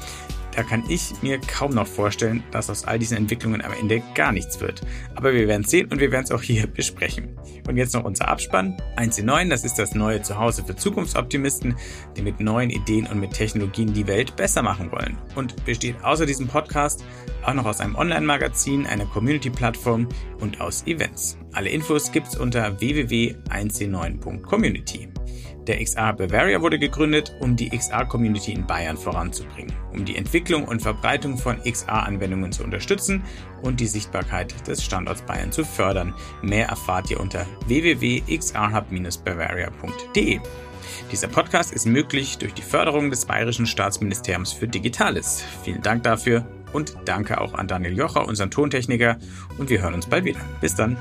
da kann ich mir kaum noch vorstellen, dass aus all diesen Entwicklungen am Ende gar nichts wird. Aber wir werden es sehen und wir werden es auch hier besprechen. Und jetzt noch unser Abspann. 1 in 9, das ist das neue Zuhause für Zukunftsoptimisten, die mit neuen Ideen und mit Technologien die Welt besser machen wollen. Und besteht außer diesem Podcast auch noch aus einem Online-Magazin, einer Community-Plattform und aus Events. Alle Infos gibt's unter www.1c9.community. Der XR Bavaria wurde gegründet, um die XR-Community in Bayern voranzubringen, um die Entwicklung und Verbreitung von XR-Anwendungen zu unterstützen und die Sichtbarkeit des Standorts Bayern zu fördern. Mehr erfahrt ihr unter www.xrhub-bavaria.de. Dieser Podcast ist möglich durch die Förderung des Bayerischen Staatsministeriums für Digitales. Vielen Dank dafür und danke auch an Daniel Jocher, unseren Tontechniker, und wir hören uns bald wieder. Bis dann.